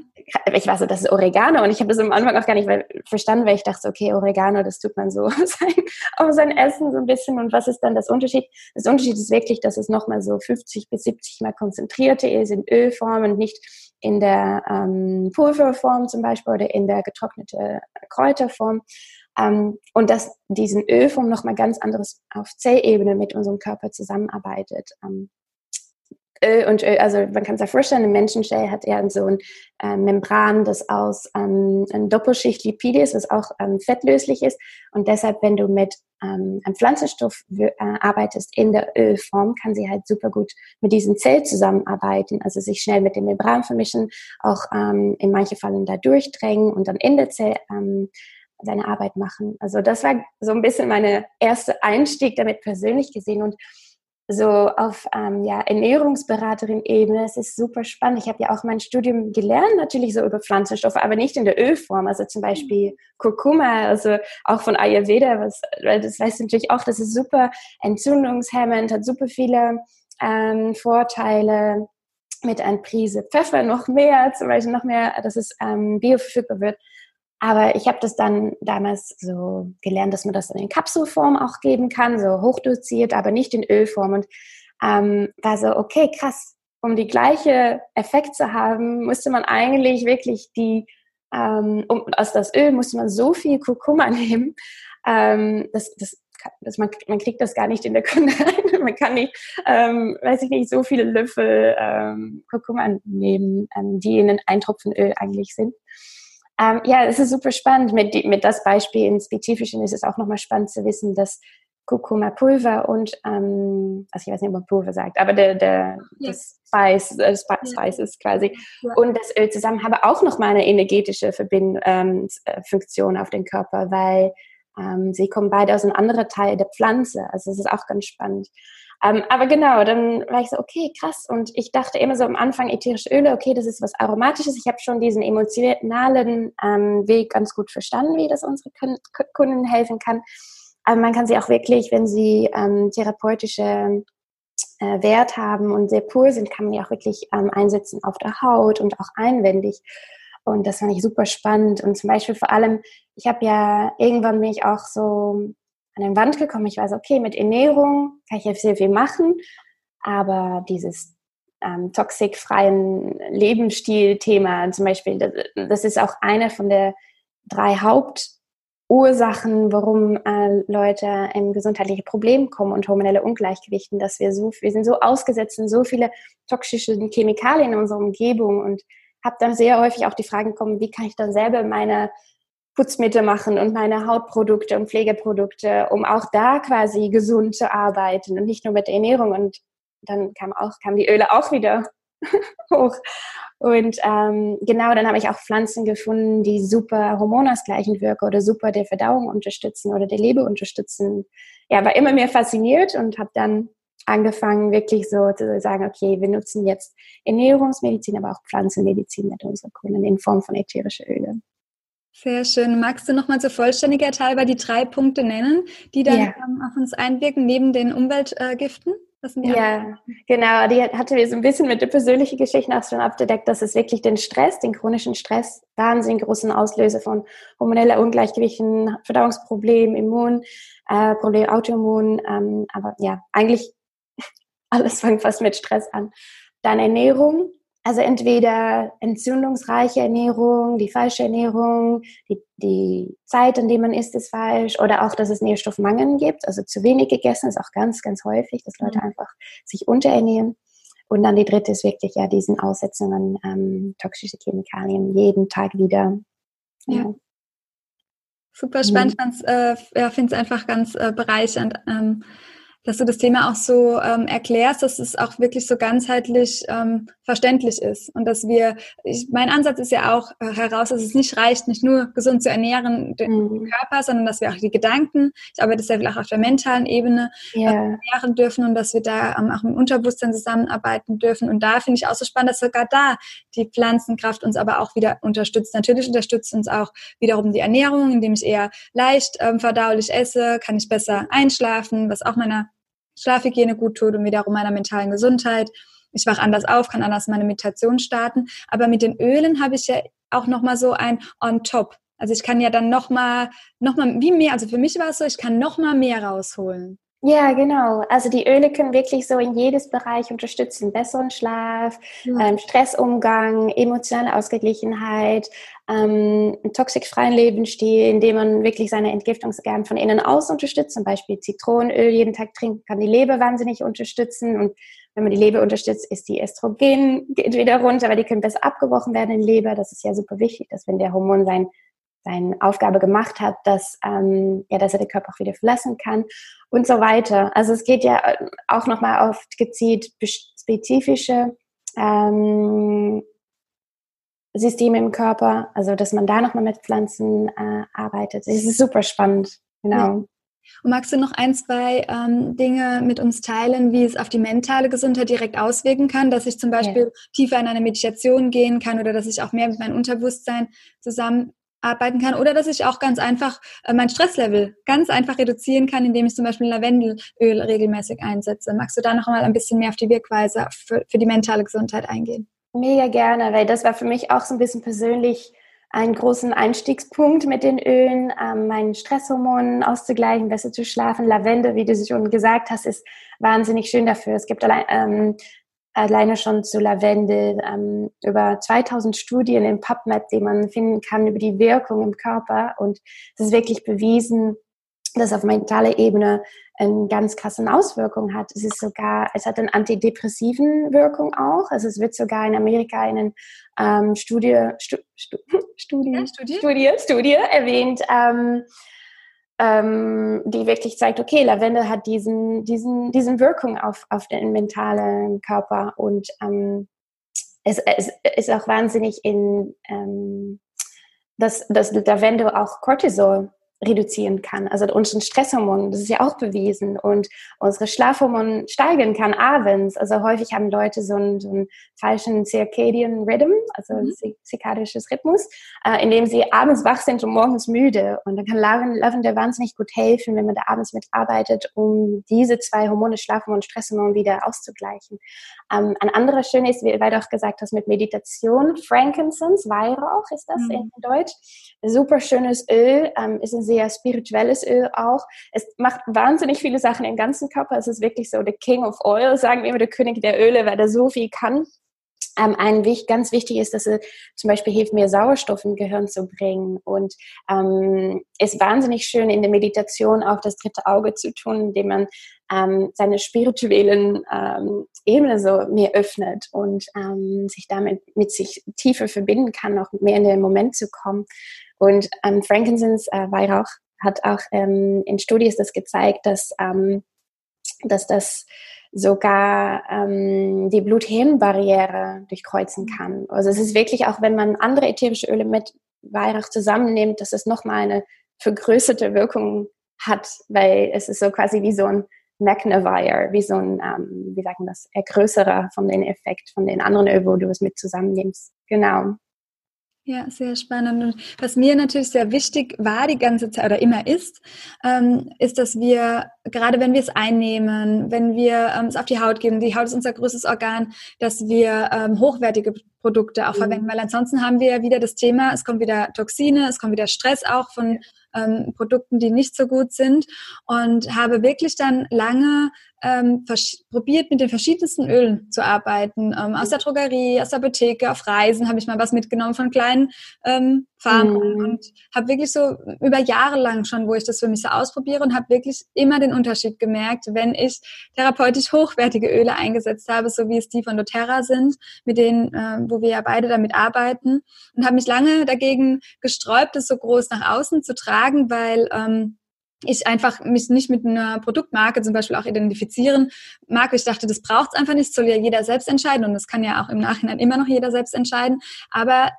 ich war so, das ist Oregano und ich habe das am Anfang auch gar nicht verstanden, weil ich dachte, okay, Oregano, das tut man so auf sein Essen so ein bisschen und was ist dann das Unterschied? Das Unterschied ist wirklich, dass es nochmal so 50 bis 70 mal konzentrierter ist in Ölform und nicht in der ähm, Pulverform zum Beispiel oder in der getrocknete Kräuterform. Ähm, und dass diesen Ölform nochmal ganz anderes auf Zellebene mit unserem Körper zusammenarbeitet. Ähm, Öl und Öl, also man kann sich ja vorstellen, ein Menschenzell hat ja so ein äh, Membran, das aus ähm, einer Doppelschicht Lipide ist, was auch ähm, fettlöslich ist. Und deshalb, wenn du mit ähm, einem Pflanzenstoff äh, arbeitest in der Ölform, kann sie halt super gut mit diesem Zell zusammenarbeiten, also sich schnell mit dem Membran vermischen, auch ähm, in manchen Fällen da durchdrängen und dann in der Zell ähm, seine Arbeit machen. Also das war so ein bisschen meine erste Einstieg damit persönlich gesehen und so auf ähm, ja, Ernährungsberaterin-Ebene, es ist super spannend. Ich habe ja auch mein Studium gelernt, natürlich so über Pflanzenstoffe, aber nicht in der Ölform. Also zum Beispiel Kurkuma, also auch von Ayurveda, was, weil das weißt natürlich auch, das ist super entzündungshemmend, hat super viele ähm, Vorteile mit einer Prise Pfeffer noch mehr, zum Beispiel noch mehr, dass es ähm, bioverfügbar wird. Aber ich habe das dann damals so gelernt, dass man das in Kapselform auch geben kann, so hochdosiert, aber nicht in Ölform. Und ähm, war so, okay, krass. um die gleiche Effekt zu haben, musste man eigentlich wirklich die, ähm, um, aus das Öl musste man so viel Kurkuma nehmen, ähm, das, das, das man, man kriegt das gar nicht in der Kunde rein. man kann nicht, ähm, weiß ich nicht, so viele Löffel ähm, Kurkuma nehmen, ähm, die in ein Tropfen Öl eigentlich sind. Ähm, ja, es ist super spannend. Mit, mit das Beispiel im Spezifischen ist es auch nochmal spannend zu wissen, dass Kurkuma-Pulver und, ähm, also ich weiß nicht, ob man Pulver sagt, aber der, der ja. das Spice, äh, Sp ja. Spices quasi ja. und das Öl zusammen haben auch nochmal eine energetische Verbind ähm, äh, Funktion auf den Körper, weil ähm, sie kommen beide aus einem anderen Teil der Pflanze. Also es ist auch ganz spannend. Ähm, aber genau, dann war ich so, okay, krass. Und ich dachte immer so am Anfang, ätherische Öle, okay, das ist was Aromatisches. Ich habe schon diesen emotionalen ähm, Weg ganz gut verstanden, wie das unsere Kunden helfen kann. Aber man kann sie auch wirklich, wenn sie ähm, therapeutische äh, Wert haben und sehr pur sind, kann man die auch wirklich ähm, einsetzen auf der Haut und auch einwendig. Und das fand ich super spannend. Und zum Beispiel vor allem, ich habe ja irgendwann bin ich auch so an den Wand gekommen. Ich weiß, okay, mit Ernährung kann ich ja sehr viel machen, aber dieses ähm, toxikfreien Lebensstil-Thema zum Beispiel, das, das, ist auch eine von der drei Hauptursachen, warum äh, Leute in gesundheitliche Probleme kommen und hormonelle Ungleichgewichten, dass wir so, wir sind so ausgesetzt in so viele toxische Chemikalien in unserer Umgebung und habe dann sehr häufig auch die Frage bekommen, wie kann ich dann selber meine Putzmittel machen und meine Hautprodukte und Pflegeprodukte, um auch da quasi gesund zu arbeiten und nicht nur mit der Ernährung. Und dann kam auch, kamen die Öle auch wieder hoch. Und ähm, genau, dann habe ich auch Pflanzen gefunden, die super hormonausgleichend wirken oder super der Verdauung unterstützen oder der Leber unterstützen. Ja, war immer mehr fasziniert und habe dann angefangen, wirklich so zu sagen, okay, wir nutzen jetzt Ernährungsmedizin, aber auch Pflanzenmedizin mit unseren Kunden in Form von ätherischen Ölen. Sehr schön. Magst du nochmal zur Vollständigkeit halber die drei Punkte nennen, die dann ja. ähm, auf uns einwirken, neben den Umweltgiften? Ja, genau. Die hatte wir so ein bisschen mit der persönlichen Geschichte auch schon abgedeckt, dass es wirklich den Stress, den chronischen Stress, wahnsinnig großen Auslöser von hormoneller Ungleichgewichten, Verdauungsproblemen, Immun, äh, Autoimmun, ähm, aber ja, eigentlich alles fängt fast mit Stress an. Dann Ernährung, also entweder entzündungsreiche Ernährung, die falsche Ernährung, die, die Zeit, in der man isst, ist falsch oder auch, dass es Nährstoffmangel gibt. Also zu wenig gegessen ist auch ganz, ganz häufig, dass Leute mhm. einfach sich unterernähren. Und dann die dritte ist wirklich ja diesen Aussetzungen ähm, toxische Chemikalien jeden Tag wieder. Ja. ja. Super spannend. Mhm. Ich äh, ja, finde es einfach ganz äh, bereichernd. Ähm, dass du das Thema auch so ähm, erklärst, dass es auch wirklich so ganzheitlich ähm, verständlich ist und dass wir, ich, mein Ansatz ist ja auch äh, heraus, dass es nicht reicht, nicht nur gesund zu ernähren, den mhm. Körper, sondern dass wir auch die Gedanken, ich arbeite sehr viel auch auf der mentalen Ebene, yeah. äh, ernähren dürfen und dass wir da ähm, auch im Unterbewusstsein zusammenarbeiten dürfen und da finde ich auch so spannend, dass sogar da die Pflanzenkraft uns aber auch wieder unterstützt. Natürlich unterstützt uns auch wiederum die Ernährung, indem ich eher leicht ähm, verdaulich esse, kann ich besser einschlafen, was auch meiner Schlafhygiene gut tut und wiederum meiner mentalen Gesundheit. Ich wach anders auf, kann anders meine Meditation starten. Aber mit den Ölen habe ich ja auch nochmal so ein on top. Also ich kann ja dann nochmal, noch mal, wie mehr, also für mich war es so, ich kann nochmal mehr rausholen. Ja, genau. Also die Öle können wirklich so in jedes Bereich unterstützen. Besseren Schlaf, ja. ähm, Stressumgang, emotionale Ausgeglichenheit, ähm, einen toxikfreien Lebensstil, in dem man wirklich seine Entgiftungsorgane von innen aus unterstützt. Zum Beispiel Zitronenöl jeden Tag trinken kann die Leber wahnsinnig unterstützen. Und wenn man die Leber unterstützt, ist die Estrogen geht wieder runter, weil die können besser abgebrochen werden in der Leber. Das ist ja super wichtig, dass wenn der Hormon sein seine Aufgabe gemacht hat, dass, ähm, ja, dass er den Körper auch wieder verlassen kann und so weiter. Also es geht ja äh, auch nochmal auf gezielt spezifische ähm, Systeme im Körper, also dass man da nochmal mit Pflanzen äh, arbeitet. Es ist super spannend, genau. Ja. Und magst du noch ein, zwei ähm, Dinge mit uns teilen, wie es auf die mentale Gesundheit direkt auswirken kann, dass ich zum Beispiel ja. tiefer in eine Meditation gehen kann oder dass ich auch mehr mit meinem Unterbewusstsein zusammen arbeiten kann oder dass ich auch ganz einfach äh, mein Stresslevel ganz einfach reduzieren kann, indem ich zum Beispiel Lavendelöl regelmäßig einsetze. Magst du da noch mal ein bisschen mehr auf die Wirkweise für, für die mentale Gesundheit eingehen? Mega gerne, weil das war für mich auch so ein bisschen persönlich einen großen Einstiegspunkt mit den Ölen, ähm, meinen Stresshormonen auszugleichen, besser zu schlafen. Lavende, wie du schon gesagt hast, ist wahnsinnig schön dafür. Es gibt allein, ähm, alleine schon zu Lavendel, ähm, über 2000 Studien im PubMed, die man finden kann über die Wirkung im Körper. Und es ist wirklich bewiesen, dass auf mentaler Ebene eine ganz krasse Auswirkung hat. Es ist sogar, es hat eine antidepressiven Wirkung auch. Also es wird sogar in Amerika eine ähm, Studie, Stu, Stu, Studie, ja, Studie? Studie, Studie erwähnt, ähm, ähm, die wirklich zeigt, okay, Lavendel hat diesen, diesen, diesen Wirkung auf, auf den mentalen Körper und ähm, es, es ist auch wahnsinnig in, ähm, dass, dass Lavendel auch Cortisol reduzieren kann. Also unseren Stresshormon, das ist ja auch bewiesen. Und unsere Schlafhormone steigen kann abends. Also häufig haben Leute so einen, so einen falschen Circadian Rhythm, also mhm. zirkadisches Rhythmus, äh, in dem sie abends wach sind und morgens müde. Und dann kann Lavender wahnsinnig gut helfen, wenn man da abends mitarbeitet, um diese zwei Hormone, Schlafhormon und Stresshormon wieder auszugleichen. Ähm, ein anderer schön ist, wie du auch gesagt hast, mit Meditation, Frankincense, Weihrauch ist das mhm. in Deutsch. Super schönes Öl, ähm, ist ein sehr spirituelles Öl auch. Es macht wahnsinnig viele Sachen im ganzen Körper. Es ist wirklich so the King of Oil, sagen wir immer, der König der Öle, weil er so viel kann. Ähm, ein ganz wichtig ist, dass es zum Beispiel hilft, mehr Sauerstoff im Gehirn zu bringen und ähm, ist wahnsinnig schön in der Meditation auch das dritte Auge zu tun, indem man ähm, seine spirituellen ähm, Ebene so mehr öffnet und ähm, sich damit mit sich tiefer verbinden kann, auch mehr in den Moment zu kommen. Und ähm, Frankincense äh, Weihrauch hat auch ähm, in Studien das gezeigt, dass, ähm, dass das sogar ähm, die Blut-Hirn-Barriere durchkreuzen kann. Also es ist wirklich auch, wenn man andere ätherische Öle mit Weihrauch zusammennimmt, dass es nochmal eine vergrößerte Wirkung hat, weil es ist so quasi wie so ein Magnifier, wie so ein, ähm, wie sagen das, Ergrößerer von den Effekt von den anderen Ölen, wo du es mit zusammennimmst. Genau. Ja, sehr spannend. Und was mir natürlich sehr wichtig war die ganze Zeit oder immer ist, ähm, ist, dass wir, gerade wenn wir es einnehmen, wenn wir ähm, es auf die Haut geben, die Haut ist unser größtes Organ, dass wir ähm, hochwertige Produkte auch mhm. verwenden, weil ansonsten haben wir ja wieder das Thema, es kommt wieder Toxine, es kommt wieder Stress auch von ähm, Produkten, die nicht so gut sind und habe wirklich dann lange ähm, probiert, mit den verschiedensten Ölen zu arbeiten. Ähm, aus der Drogerie, aus der Apotheke, auf Reisen habe ich mal was mitgenommen von kleinen ähm, Farmen mhm. und habe wirklich so über Jahre lang schon, wo ich das für mich so ausprobiere und habe wirklich immer den Unterschied gemerkt, wenn ich therapeutisch hochwertige Öle eingesetzt habe, so wie es die von doTERRA sind, mit denen, äh, wo wir ja beide damit arbeiten und habe mich lange dagegen gesträubt, es so groß nach außen zu tragen, weil ähm, ich einfach mich nicht mit einer Produktmarke zum Beispiel auch identifizieren mag. Ich dachte, das braucht es einfach nicht, soll ja jeder selbst entscheiden und das kann ja auch im Nachhinein immer noch jeder selbst entscheiden. Aber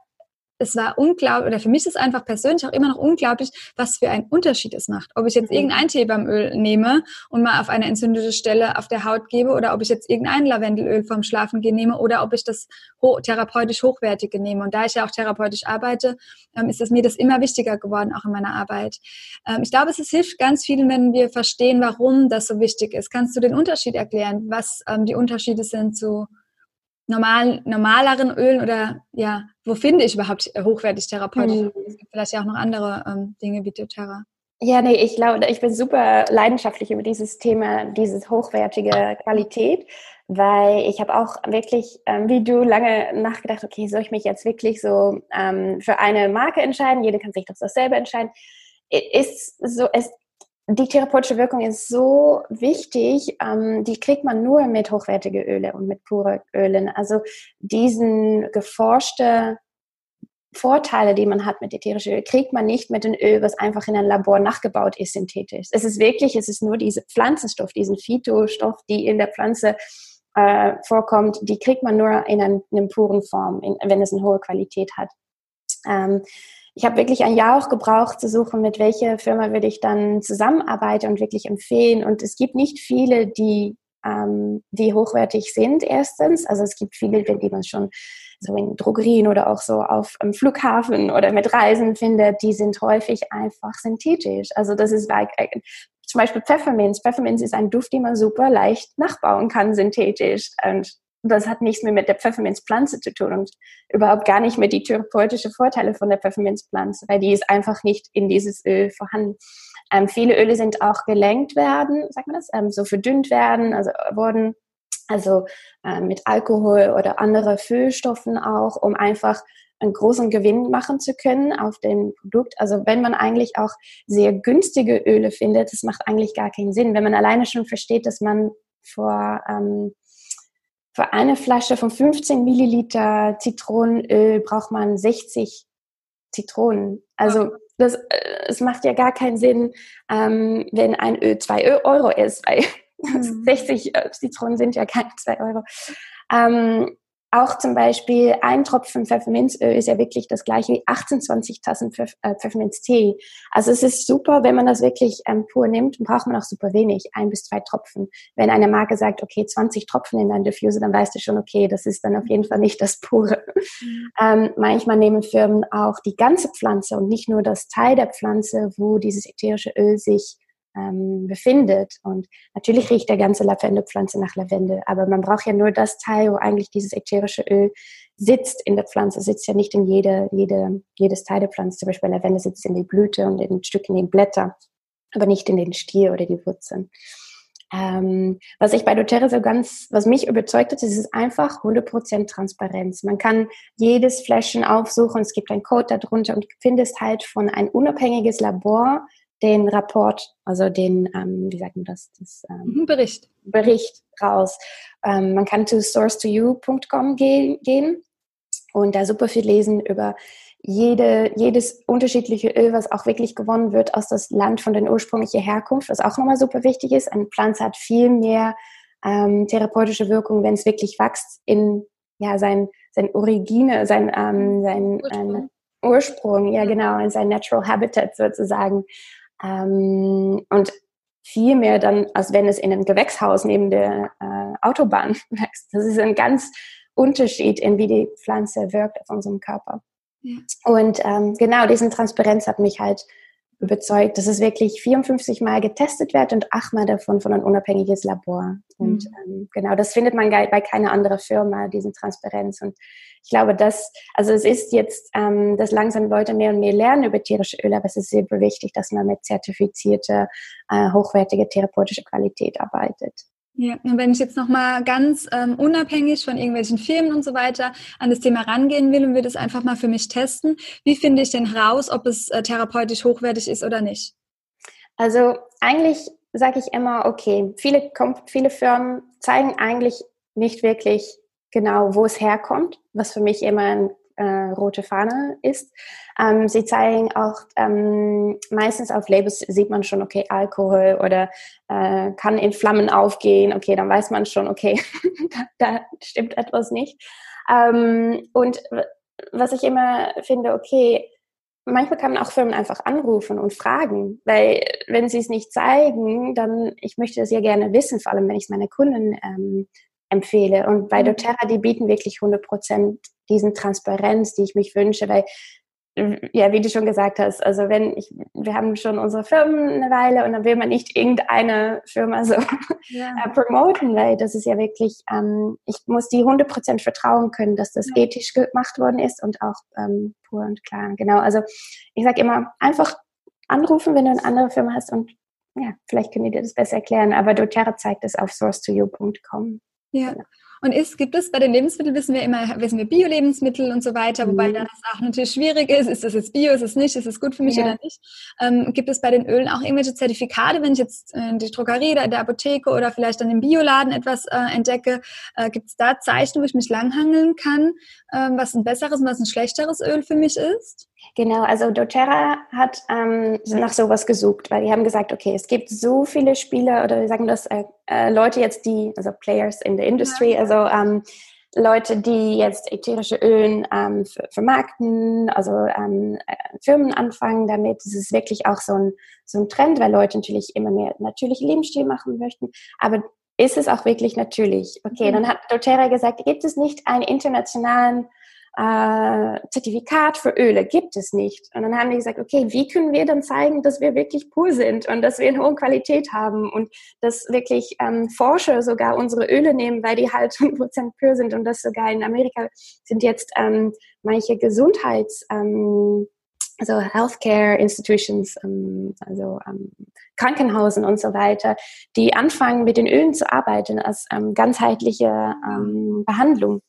es war unglaublich, oder für mich ist es einfach persönlich auch immer noch unglaublich, was für einen Unterschied es macht. Ob ich jetzt mhm. irgendein Teebaumöl nehme und mal auf eine entzündete Stelle auf der Haut gebe oder ob ich jetzt irgendein Lavendelöl vom Schlafengehen nehme oder ob ich das ho therapeutisch hochwertige nehme. Und da ich ja auch therapeutisch arbeite, ähm, ist es mir das immer wichtiger geworden, auch in meiner Arbeit. Ähm, ich glaube, es ist, hilft ganz vielen, wenn wir verstehen, warum das so wichtig ist. Kannst du den Unterschied erklären, was ähm, die Unterschiede sind zu normal, normaleren Ölen oder ja, wo finde ich überhaupt hochwertig therapeutisch? Mhm. Es gibt vielleicht ja auch noch andere ähm, Dinge wie doTERRA. Ja, nee, ich glaube, ich bin super leidenschaftlich über dieses Thema, dieses hochwertige Qualität, weil ich habe auch wirklich, ähm, wie du, lange nachgedacht, okay, soll ich mich jetzt wirklich so ähm, für eine Marke entscheiden? Jeder kann sich doch selber entscheiden. Ist so, es die therapeutische Wirkung ist so wichtig, ähm, die kriegt man nur mit hochwertigen Öle und mit pure Ölen. Also diesen geforschte Vorteile, die man hat mit ätherischen Öl, kriegt man nicht mit dem Öl, was einfach in einem Labor nachgebaut ist, synthetisch. Es ist wirklich, es ist nur diese Pflanzenstoff, diesen Phytostoff, die in der Pflanze äh, vorkommt, die kriegt man nur in einer puren Form, in, wenn es eine hohe Qualität hat. Ähm, ich habe wirklich ein Jahr auch gebraucht zu suchen, mit welcher Firma würde ich dann zusammenarbeiten und wirklich empfehlen. Und es gibt nicht viele, die, ähm, die hochwertig sind, erstens. Also es gibt viele, die man schon so in Drogerien oder auch so auf dem Flughafen oder mit Reisen findet, die sind häufig einfach synthetisch. Also das ist like, äh, zum Beispiel Pfefferminz. Pfefferminz ist ein Duft, den man super leicht nachbauen kann, synthetisch. Und das hat nichts mehr mit der Pfefferminzpflanze zu tun und überhaupt gar nicht mit die therapeutischen Vorteile von der Pfefferminzpflanze, weil die ist einfach nicht in dieses Öl vorhanden. Ähm, viele Öle sind auch gelenkt werden, sagt man das, ähm, so verdünnt werden, also wurden also äh, mit Alkohol oder andere Füllstoffen auch, um einfach einen großen Gewinn machen zu können auf dem Produkt. Also wenn man eigentlich auch sehr günstige Öle findet, das macht eigentlich gar keinen Sinn. Wenn man alleine schon versteht, dass man vor, ähm, für eine Flasche von 15 Milliliter Zitronenöl braucht man 60 Zitronen. Also das, äh, es macht ja gar keinen Sinn, ähm, wenn ein Öl 2 Euro ist, weil mhm. 60 äh, Zitronen sind ja keine 2 Euro. Ähm, auch zum Beispiel ein Tropfen Pfefferminzöl ist ja wirklich das gleiche wie 28 Tassen Pfeff äh, Pfefferminztee. Also es ist super, wenn man das wirklich ähm, pur nimmt, dann braucht man auch super wenig, ein bis zwei Tropfen. Wenn eine Marke sagt, okay, 20 Tropfen in dein Diffuser, dann weißt du schon, okay, das ist dann auf jeden Fall nicht das pure. Mhm. Ähm, manchmal nehmen Firmen auch die ganze Pflanze und nicht nur das Teil der Pflanze, wo dieses ätherische Öl sich ähm, befindet. Und natürlich riecht der ganze Lavendepflanze nach Lavendel, aber man braucht ja nur das Teil, wo eigentlich dieses ätherische Öl sitzt in der Pflanze, sitzt ja nicht in jede, jede, jedes Teil der Pflanze. Zum Beispiel Lavendel sitzt in die Blüte und in ein Stück in den Blättern, aber nicht in den Stiel oder die Wurzeln. Ähm, was ich bei doTERRA so ganz, was mich überzeugt hat, ist, es einfach 100% Transparenz. Man kann jedes Fläschchen aufsuchen, es gibt einen Code darunter und findest halt von ein unabhängiges Labor den Rapport, also den, ähm, wie sagt man das? das ähm, mhm, Bericht. Bericht raus. Ähm, man kann zu source2you.com ge gehen und da super viel lesen über jede, jedes unterschiedliche Öl, was auch wirklich gewonnen wird aus das Land von der ursprünglichen Herkunft, was auch nochmal super wichtig ist. Eine Pflanze hat viel mehr ähm, therapeutische Wirkung, wenn es wirklich wächst in ja, sein, sein Origine, sein, ähm, sein Ursprung. Ähm, Ursprung, ja genau, in sein Natural Habitat sozusagen. Ähm, und viel mehr dann, als wenn es in einem Gewächshaus neben der äh, Autobahn wächst. Das ist ein ganz Unterschied in wie die Pflanze wirkt auf unserem Körper. Ja. Und ähm, genau diesen Transparenz hat mich halt überzeugt, dass es wirklich 54 Mal getestet wird und achtmal davon von einem unabhängiges Labor. Und mhm. ähm, genau, das findet man bei keiner anderen Firma, diesen Transparenz. Und ich glaube, dass, also es ist jetzt, ähm, dass langsam Leute mehr und mehr lernen über tierische Öle, aber es ist sehr wichtig, dass man mit zertifizierter, äh, hochwertiger therapeutischer Qualität arbeitet. Ja, und wenn ich jetzt nochmal ganz ähm, unabhängig von irgendwelchen Firmen und so weiter an das Thema rangehen will und will das einfach mal für mich testen, wie finde ich denn raus, ob es äh, therapeutisch hochwertig ist oder nicht? Also eigentlich sage ich immer, okay, viele, viele Firmen zeigen eigentlich nicht wirklich genau, wo es herkommt, was für mich immer ein äh, rote Fahne ist. Ähm, sie zeigen auch ähm, meistens auf Labels sieht man schon, okay, Alkohol oder äh, kann in Flammen aufgehen. Okay, dann weiß man schon, okay, da, da, stimmt etwas nicht. Ähm, und was ich immer finde, okay, manchmal kann man auch Firmen einfach anrufen und fragen, weil wenn sie es nicht zeigen, dann ich möchte das ja gerne wissen, vor allem wenn ich es meine Kunden ähm, empfehle. Und bei mhm. doTERRA, die bieten wirklich 100 Prozent diesen Transparenz, die ich mich wünsche, weil ja, wie du schon gesagt hast, also wenn ich, wir haben schon unsere Firmen eine Weile und dann will man nicht irgendeine Firma so ja. äh, promoten, weil das ist ja wirklich, ähm, ich muss die 100% vertrauen können, dass das ja. ethisch gemacht worden ist und auch ähm, pur und klar. Genau, also ich sage immer, einfach anrufen, wenn du eine andere Firma hast und ja, vielleicht können die dir das besser erklären, aber doTERRA zeigt es auf source2you.com. Ja. Und ist, gibt es bei den Lebensmitteln, wissen wir immer, wissen wir Bio-Lebensmittel und so weiter, wobei mhm. dann das auch natürlich schwierig ist, ist das jetzt Bio, ist es nicht, ist es gut für mich ja. oder nicht. Ähm, gibt es bei den Ölen auch irgendwelche Zertifikate, wenn ich jetzt in die Drogerie oder in der Apotheke oder vielleicht dann im Bioladen etwas äh, entdecke, äh, gibt es da Zeichen, wo ich mich langhangeln kann, äh, was ein besseres und was ein schlechteres Öl für mich ist? Genau, also doTERRA hat ähm, nach sowas gesucht, weil die haben gesagt, okay, es gibt so viele Spieler oder wir sagen das äh, äh, Leute jetzt, die, also Players in the Industry, ja. also ähm, Leute, die jetzt ätherische Ölen ähm, vermarkten, also ähm, äh, Firmen anfangen damit. Es ist wirklich auch so ein, so ein Trend, weil Leute natürlich immer mehr natürliche Lebensstil machen möchten. Aber ist es auch wirklich natürlich? Okay, mhm. dann hat doTERRA gesagt, gibt es nicht einen internationalen äh, Zertifikat für Öle gibt es nicht. Und dann haben die gesagt, okay, wie können wir dann zeigen, dass wir wirklich pur sind und dass wir eine hohe Qualität haben und dass wirklich ähm, Forscher sogar unsere Öle nehmen, weil die halt 100% pur sind und das sogar in Amerika sind jetzt ähm, manche Gesundheits ähm, also Healthcare Institutions, ähm, also ähm, Krankenhausen und so weiter, die anfangen mit den Ölen zu arbeiten als ähm, ganzheitliche Behandlung.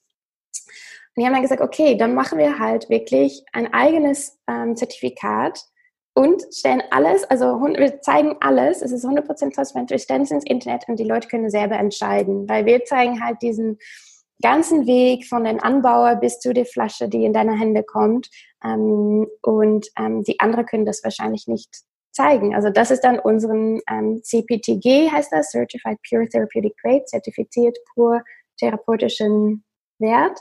Und die haben dann gesagt, okay, dann machen wir halt wirklich ein eigenes ähm, Zertifikat und stellen alles, also wir zeigen alles, es ist 100% transparent, wir stellen es ins Internet und die Leute können selber entscheiden, weil wir zeigen halt diesen ganzen Weg von den Anbauer bis zu der Flasche, die in deine Hände kommt. Ähm, und ähm, die anderen können das wahrscheinlich nicht zeigen. Also das ist dann unseren ähm, CPTG, heißt das, Certified Pure Therapeutic Grade, zertifiziert pur therapeutischen Wert.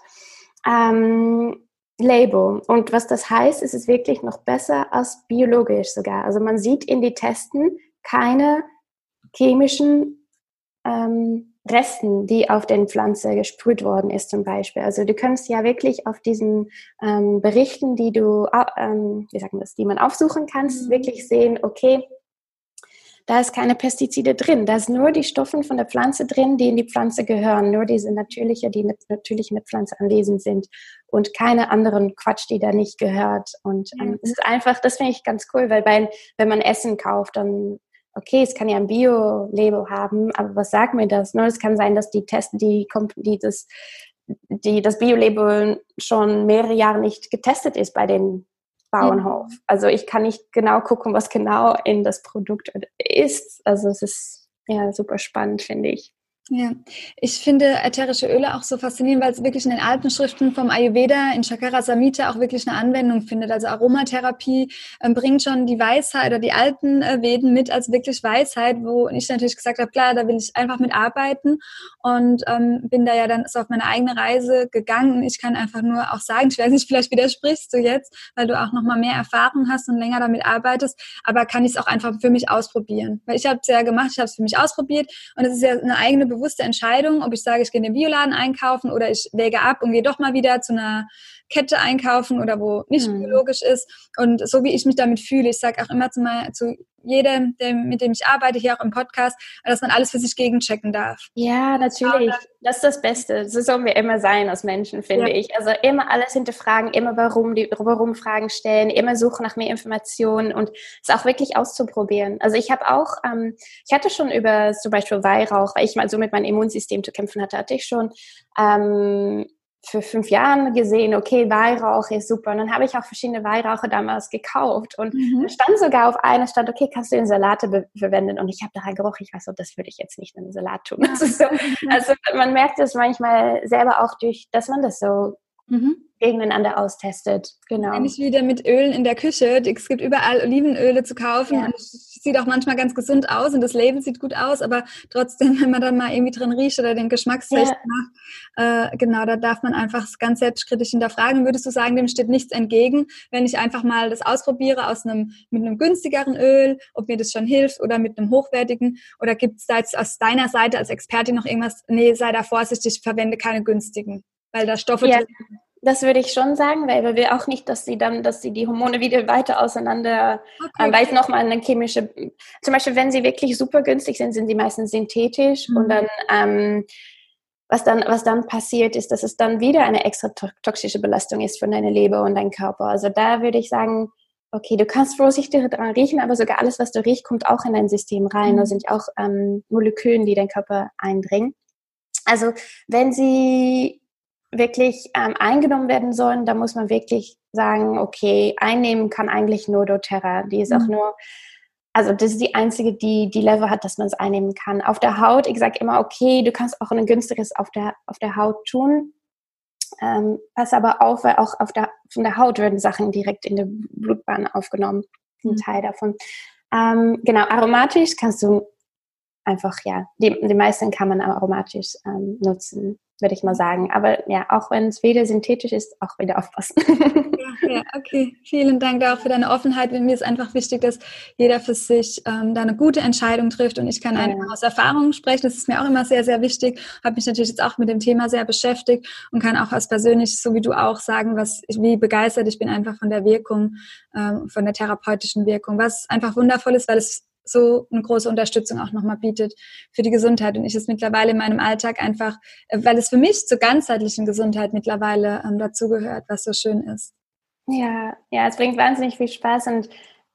Ähm, Label. Und was das heißt, ist es wirklich noch besser als biologisch sogar. Also man sieht in die Testen keine chemischen ähm, Resten, die auf den Pflanze gesprüht worden ist zum Beispiel. Also du kannst ja wirklich auf diesen ähm, Berichten, die du, ähm, wie sagen wir das, die man aufsuchen kannst, mhm. wirklich sehen, okay, da ist keine Pestizide drin. Da ist nur die Stoffe von der Pflanze drin, die in die Pflanze gehören. Nur diese natürliche, die natürlich in der Pflanze anwesend sind. Und keine anderen Quatsch, die da nicht gehört. Und ähm, mhm. es ist einfach, das finde ich ganz cool, weil bei, wenn man Essen kauft, dann okay, es kann ja ein Bio-Label haben, aber was sagt mir das? Ne? Es kann sein, dass die Tests, die, die das, die das Bio-Label schon mehrere Jahre nicht getestet ist bei den Bauernhof. Also ich kann nicht genau gucken, was genau in das Produkt ist. Also es ist ja super spannend, finde ich. Ja, ich finde ätherische Öle auch so faszinierend, weil es wirklich in den alten Schriften vom Ayurveda in Chakara Samhita auch wirklich eine Anwendung findet. Also Aromatherapie ähm, bringt schon die Weisheit oder die alten äh, Veden mit als wirklich Weisheit, wo ich natürlich gesagt habe, klar, da will ich einfach mit arbeiten und ähm, bin da ja dann so auf meine eigene Reise gegangen. Ich kann einfach nur auch sagen, ich weiß nicht, vielleicht widersprichst du jetzt, weil du auch noch mal mehr Erfahrung hast und länger damit arbeitest, aber kann ich es auch einfach für mich ausprobieren. Weil ich habe es ja gemacht, ich habe es für mich ausprobiert und es ist ja eine eigene bewusste Entscheidung, ob ich sage, ich gehe in den Bioladen einkaufen oder ich wäge ab und gehe doch mal wieder zu einer Kette einkaufen oder wo nicht mhm. biologisch ist. Und so wie ich mich damit fühle, ich sage auch immer zu, mal, zu jedem, dem, mit dem ich arbeite, hier auch im Podcast, dass man alles für sich gegenchecken darf. Ja, natürlich. Das ist das Beste. So sollen wir immer sein als Menschen, finde ja. ich. Also immer alles hinterfragen, immer warum, die warum Fragen stellen, immer suchen nach mehr Informationen und es auch wirklich auszuprobieren. Also ich habe auch, ähm, ich hatte schon über zum Beispiel Weihrauch, weil ich mal so mit meinem Immunsystem zu kämpfen hatte, hatte ich schon ähm, für fünf Jahren gesehen, okay, Weihrauch ist super. Und dann habe ich auch verschiedene Weihrauche damals gekauft. Und mhm. da stand sogar auf einer stand, okay, kannst du in Salate verwenden. Und ich habe daran gerochen, ich weiß so, das würde ich jetzt nicht in einen Salat tun. Ja. So, also man merkt es manchmal selber auch durch, dass man das so mhm gegeneinander austestet. Genau. Ähnlich wieder mit Ölen in der Küche. Es gibt überall Olivenöle zu kaufen ja. und es sieht auch manchmal ganz gesund aus und das Label sieht gut aus, aber trotzdem, wenn man dann mal irgendwie drin riecht oder den Geschmackstest ja. macht, äh, genau, da darf man einfach ganz selbstkritisch hinterfragen. Würdest du sagen, dem steht nichts entgegen, wenn ich einfach mal das ausprobiere aus einem, mit einem günstigeren Öl, ob mir das schon hilft oder mit einem hochwertigen? Oder gibt es da jetzt aus deiner Seite als Expertin noch irgendwas, nee, sei da vorsichtig, verwende keine günstigen, weil da Stoffe ja. drin? Das würde ich schon sagen, weil wir auch nicht, dass sie dann, dass sie die Hormone wieder weiter auseinander, okay. äh, weil es nochmal eine chemische, zum Beispiel, wenn sie wirklich super günstig sind, sind sie meistens synthetisch mhm. und dann, ähm, was dann, was dann passiert ist, dass es dann wieder eine extra toxische Belastung ist für deine Leber und dein Körper. Also da würde ich sagen, okay, du kannst vorsichtig daran riechen, aber sogar alles, was du riechst, kommt auch in dein System rein. Mhm. Da sind auch ähm, Moleküle, die dein Körper eindringen. Also wenn sie wirklich ähm, eingenommen werden sollen, da muss man wirklich sagen, okay, einnehmen kann eigentlich nur doTERRA. Die ist mhm. auch nur, also das ist die einzige, die die Level hat, dass man es einnehmen kann. Auf der Haut, ich sage immer, okay, du kannst auch ein günstiges auf der, auf der Haut tun. Ähm, pass aber auf, weil auch auf der, von der Haut werden Sachen direkt in der Blutbahn aufgenommen. Ein mhm. Teil davon. Ähm, genau, aromatisch kannst du einfach, ja, die, die meisten kann man aromatisch ähm, nutzen würde ich mal sagen. Aber ja, auch wenn es wieder synthetisch ist, auch wieder aufpassen. Ja, ja, okay. Vielen Dank auch für deine Offenheit. Mir ist einfach wichtig, dass jeder für sich ähm, da eine gute Entscheidung trifft und ich kann einfach aus Erfahrung sprechen. Das ist mir auch immer sehr, sehr wichtig. Habe mich natürlich jetzt auch mit dem Thema sehr beschäftigt und kann auch als persönlich, so wie du auch, sagen, was wie begeistert ich bin einfach von der Wirkung, ähm, von der therapeutischen Wirkung, was einfach wundervoll ist, weil es so eine große Unterstützung auch nochmal bietet für die Gesundheit. Und ich es mittlerweile in meinem Alltag einfach, äh, weil es für mich zur ganzheitlichen Gesundheit mittlerweile ähm, dazugehört, was so schön ist. Ja, ja, es bringt wahnsinnig viel Spaß und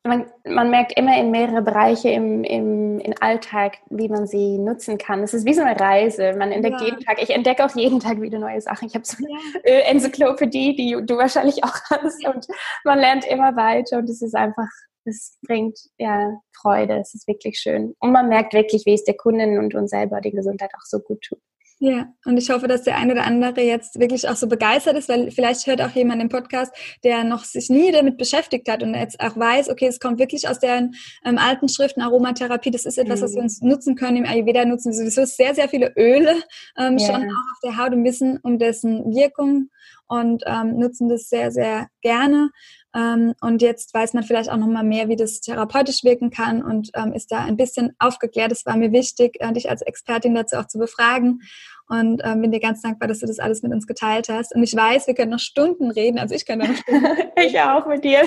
man, man merkt immer in mehrere Bereiche im, im, im Alltag, wie man sie nutzen kann. Es ist wie so eine Reise. Man entdeckt ja. jeden Tag, ich entdecke auch jeden Tag wieder neue Sachen. Ich habe so eine ja. Enzyklopädie, die du wahrscheinlich auch hast und man lernt immer weiter und es ist einfach, es bringt ja Freude, es ist wirklich schön. Und man merkt wirklich, wie es der Kundin und uns selber die Gesundheit auch so gut tut. Ja, und ich hoffe, dass der eine oder andere jetzt wirklich auch so begeistert ist, weil vielleicht hört auch jemand im Podcast, der noch sich nie damit beschäftigt hat und jetzt auch weiß, okay, es kommt wirklich aus den ähm, alten Schriften Aromatherapie. Das ist etwas, mhm. was wir mhm. uns nutzen können. Im Ayurveda nutzen wir sowieso sehr, sehr viele Öle ähm, ja. schon auch auf der Haut und wissen um dessen Wirkung und ähm, nutzen das sehr, sehr gerne. Ähm, und jetzt weiß man vielleicht auch noch mal mehr, wie das therapeutisch wirken kann und ähm, ist da ein bisschen aufgeklärt. Es war mir wichtig, äh, dich als Expertin dazu auch zu befragen und ähm, bin dir ganz dankbar, dass du das alles mit uns geteilt hast. Und ich weiß, wir können noch Stunden reden. Also ich kann noch Stunden reden. ich auch mit dir.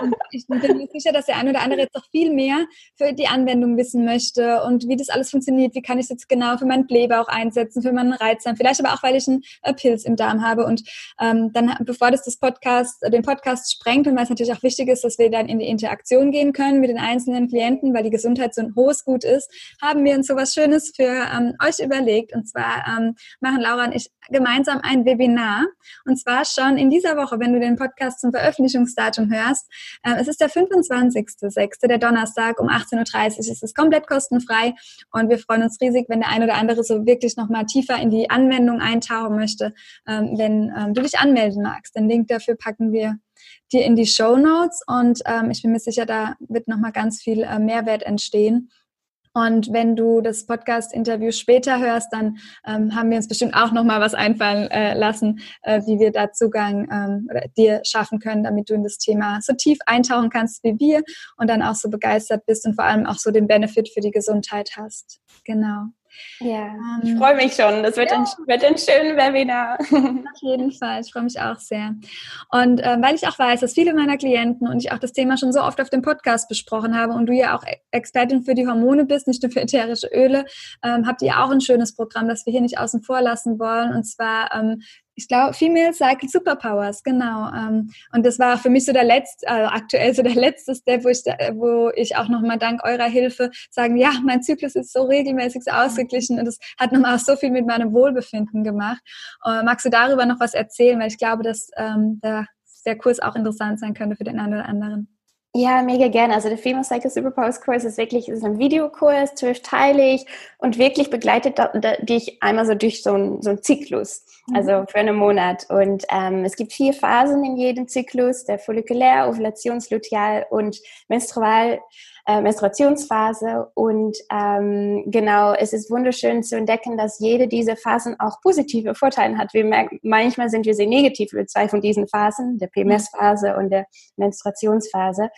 und ich bin mir sicher, dass der eine oder andere jetzt noch viel mehr für die Anwendung wissen möchte und wie das alles funktioniert. Wie kann ich es jetzt genau für meinen Blähbauch einsetzen, für meinen Reizdarm, vielleicht aber auch, weil ich einen äh, Pilz im Darm habe. Und ähm, dann, bevor das, das Podcast, den Podcast sprengt und weil es natürlich auch wichtig ist, dass wir dann in die Interaktion gehen können mit den einzelnen Klienten, weil die Gesundheit so ein hohes Gut ist, haben wir uns so was Schönes für ähm, euch überlegt. Und zwar ähm, machen Laura und ich gemeinsam ein Webinar. Und zwar schon in dieser Woche, wenn du den Podcast zum Veröffentlichungsdatum hörst. Äh, es ist der 25.06., der Donnerstag um 18.30 Uhr. Es ist komplett kostenfrei und wir freuen uns riesig, wenn der ein oder andere so wirklich nochmal tiefer in die Anwendung eintauchen möchte, ähm, wenn ähm, du dich anmelden magst. Den Link dafür packen wir dir in die Show Notes und ähm, ich bin mir sicher, da wird nochmal ganz viel äh, Mehrwert entstehen. Und wenn du das Podcast-Interview später hörst, dann ähm, haben wir uns bestimmt auch noch mal was einfallen äh, lassen, äh, wie wir da Zugang ähm, dir schaffen können, damit du in das Thema so tief eintauchen kannst wie wir und dann auch so begeistert bist und vor allem auch so den Benefit für die Gesundheit hast. Genau. Ja, ähm, ich freue mich schon. Das wird, ja. ein, wird ein schönes Webinar. Auf jeden Fall. Ich freue mich auch sehr. Und ähm, weil ich auch weiß, dass viele meiner Klienten und ich auch das Thema schon so oft auf dem Podcast besprochen habe und du ja auch Expertin für die Hormone bist, nicht nur für ätherische Öle, ähm, habt ihr auch ein schönes Programm, das wir hier nicht außen vor lassen wollen. Und zwar ähm, ich glaube, Female Cycle Superpowers, genau. Ähm, und das war für mich so der letzte, also aktuell so der letzte Step, wo ich, wo ich auch nochmal dank eurer Hilfe sagen, ja, mein Zyklus ist so regelmäßig so ausgeglichen und das hat nochmal so viel mit meinem Wohlbefinden gemacht. Äh, magst du darüber noch was erzählen? Weil ich glaube, dass ähm, der, der Kurs auch interessant sein könnte für den einen oder anderen. Ja, mega gerne. Also der Female Cycle Superpowers Kurs ist wirklich ist ein Videokurs, zwölfteilig und wirklich begleitet dich einmal so durch so einen so einen Zyklus. Also für einen Monat. Und ähm, es gibt vier Phasen in jedem Zyklus, der Follikulär, Ovulationsluteal und Menstrual äh, Menstruationsphase. Und ähm, genau, es ist wunderschön zu entdecken, dass jede dieser Phasen auch positive Vorteile hat. Wir merken, manchmal sind wir sehr negativ über zwei von diesen Phasen, der PMS-Phase und der Menstruationsphase.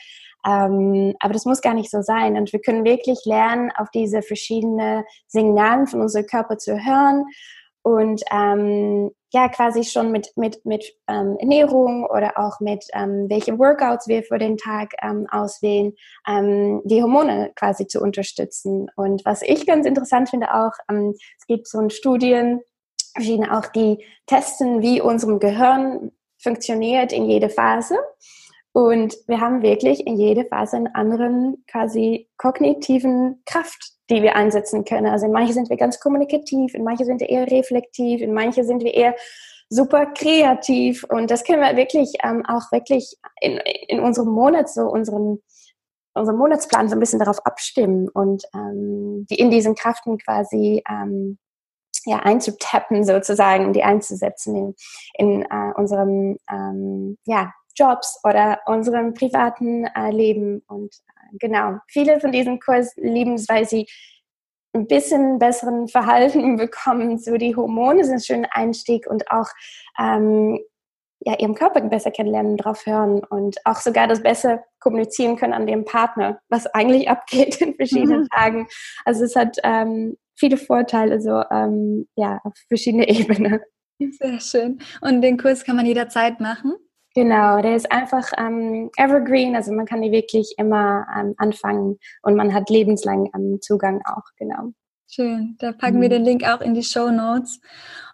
Ähm, aber das muss gar nicht so sein. Und wir können wirklich lernen, auf diese verschiedenen Signale von unserem Körper zu hören und ähm, ja quasi schon mit mit mit ähm, Ernährung oder auch mit ähm, welche Workouts wir für den Tag ähm, auswählen, ähm, die Hormone quasi zu unterstützen. Und was ich ganz interessant finde auch, ähm, es gibt so Studien, verschiedene auch, die testen, wie unserem Gehirn funktioniert in jede Phase. Und wir haben wirklich in jede Phase einen anderen quasi kognitiven Kraft, die wir einsetzen können. Also in manche sind wir ganz kommunikativ, in manche sind wir eher reflektiv, in manche sind wir eher super kreativ. Und das können wir wirklich ähm, auch wirklich in, in unserem Monat so unseren unseren Monatsplan so ein bisschen darauf abstimmen und ähm, die in diesen Kraften quasi ähm, ja, einzutappen sozusagen, die einzusetzen in, in äh, unserem ähm, ja, Jobs oder unserem privaten äh, Leben. Und äh, genau, viele von diesen Kursen lieben es, weil sie ein bisschen besseren Verhalten bekommen. So die Hormone sind ein schöner Einstieg und auch ähm, ja, ihrem Körper besser kennenlernen, drauf hören und auch sogar das besser kommunizieren können an dem Partner, was eigentlich abgeht in verschiedenen mhm. Tagen. Also es hat ähm, viele Vorteile, so ähm, ja, auf verschiedene Ebenen. Sehr schön. Und den Kurs kann man jederzeit machen? Genau, der ist einfach ähm, evergreen, also man kann die wirklich immer ähm, anfangen und man hat lebenslang ähm, Zugang auch, genau. Schön. Da packen mhm. wir den Link auch in die Show Notes.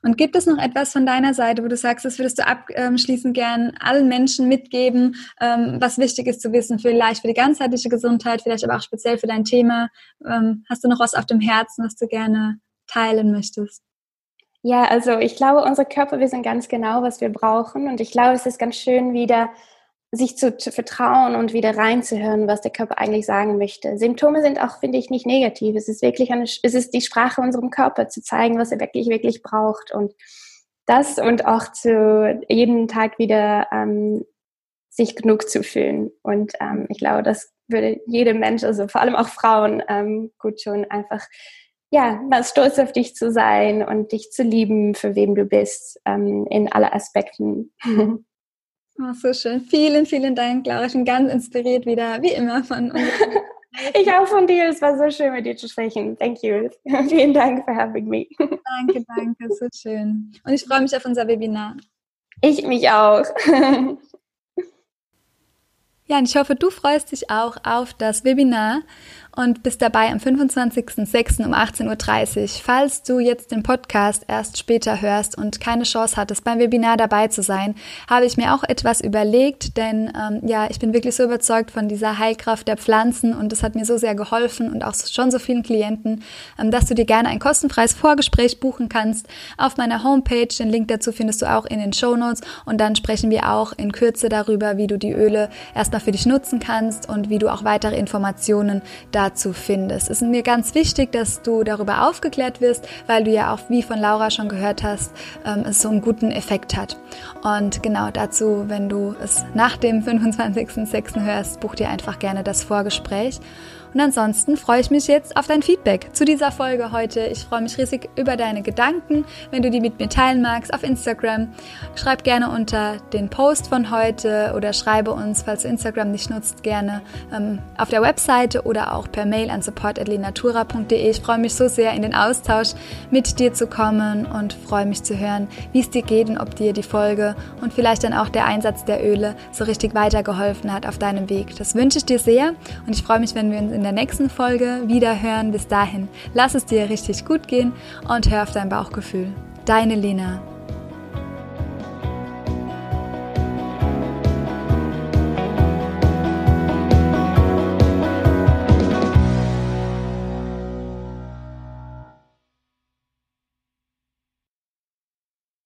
Und gibt es noch etwas von deiner Seite, wo du sagst, das würdest du abschließend gern allen Menschen mitgeben, ähm, was wichtig ist zu wissen, vielleicht für die ganzheitliche Gesundheit, vielleicht aber auch speziell für dein Thema? Ähm, hast du noch was auf dem Herzen, was du gerne teilen möchtest? Ja, also ich glaube, unsere Körper wissen ganz genau, was wir brauchen. Und ich glaube, es ist ganz schön, wieder sich zu, zu, vertrauen und wieder reinzuhören, was der Körper eigentlich sagen möchte. Symptome sind auch, finde ich, nicht negativ. Es ist wirklich eine, es ist die Sprache unserem Körper zu zeigen, was er wirklich, wirklich braucht. Und das und auch zu jeden Tag wieder ähm, sich genug zu fühlen. Und ähm, ich glaube, das würde jedem Mensch, also vor allem auch Frauen, ähm, gut tun, einfach ja, mal stolz auf dich zu sein und dich zu lieben, für wem du bist, ähm, in alle Aspekten. Oh, so schön. Vielen, vielen Dank, Laura. Ich bin ganz inspiriert wieder, wie immer von uns. ich auch von dir. Es war so schön, mit dir zu sprechen. Thank you. Vielen Dank for having me. Danke, danke. So schön. Und ich freue mich auf unser Webinar. Ich mich auch. Ja, und ich hoffe, du freust dich auch auf das Webinar und bist dabei am 25.06. um 18.30 Uhr. Falls du jetzt den Podcast erst später hörst und keine Chance hattest, beim Webinar dabei zu sein, habe ich mir auch etwas überlegt, denn ähm, ja, ich bin wirklich so überzeugt von dieser Heilkraft der Pflanzen und es hat mir so sehr geholfen und auch schon so vielen Klienten, ähm, dass du dir gerne ein kostenfreies Vorgespräch buchen kannst auf meiner Homepage. Den Link dazu findest du auch in den Show Notes und dann sprechen wir auch in Kürze darüber, wie du die Öle erstmal für dich nutzen kannst und wie du auch weitere Informationen da dazu findest. Es ist mir ganz wichtig, dass du darüber aufgeklärt wirst, weil du ja auch, wie von Laura schon gehört hast, ähm, es so einen guten Effekt hat. Und genau dazu, wenn du es nach dem 25.06. hörst, buch dir einfach gerne das Vorgespräch. Und ansonsten freue ich mich jetzt auf dein Feedback zu dieser Folge heute. Ich freue mich riesig über deine Gedanken, wenn du die mit mir teilen magst auf Instagram. Schreib gerne unter den Post von heute oder schreibe uns, falls du Instagram nicht nutzt, gerne ähm, auf der Webseite oder auch per Mail an support.lenatura.de. Ich freue mich so sehr, in den Austausch mit dir zu kommen und freue mich zu hören, wie es dir geht und ob dir die Folge und vielleicht dann auch der Einsatz der Öle so richtig weitergeholfen hat auf deinem Weg. Das wünsche ich dir sehr und ich freue mich, wenn wir uns in in der nächsten Folge wieder hören. Bis dahin, lass es dir richtig gut gehen und hör auf dein Bauchgefühl. Deine Lena.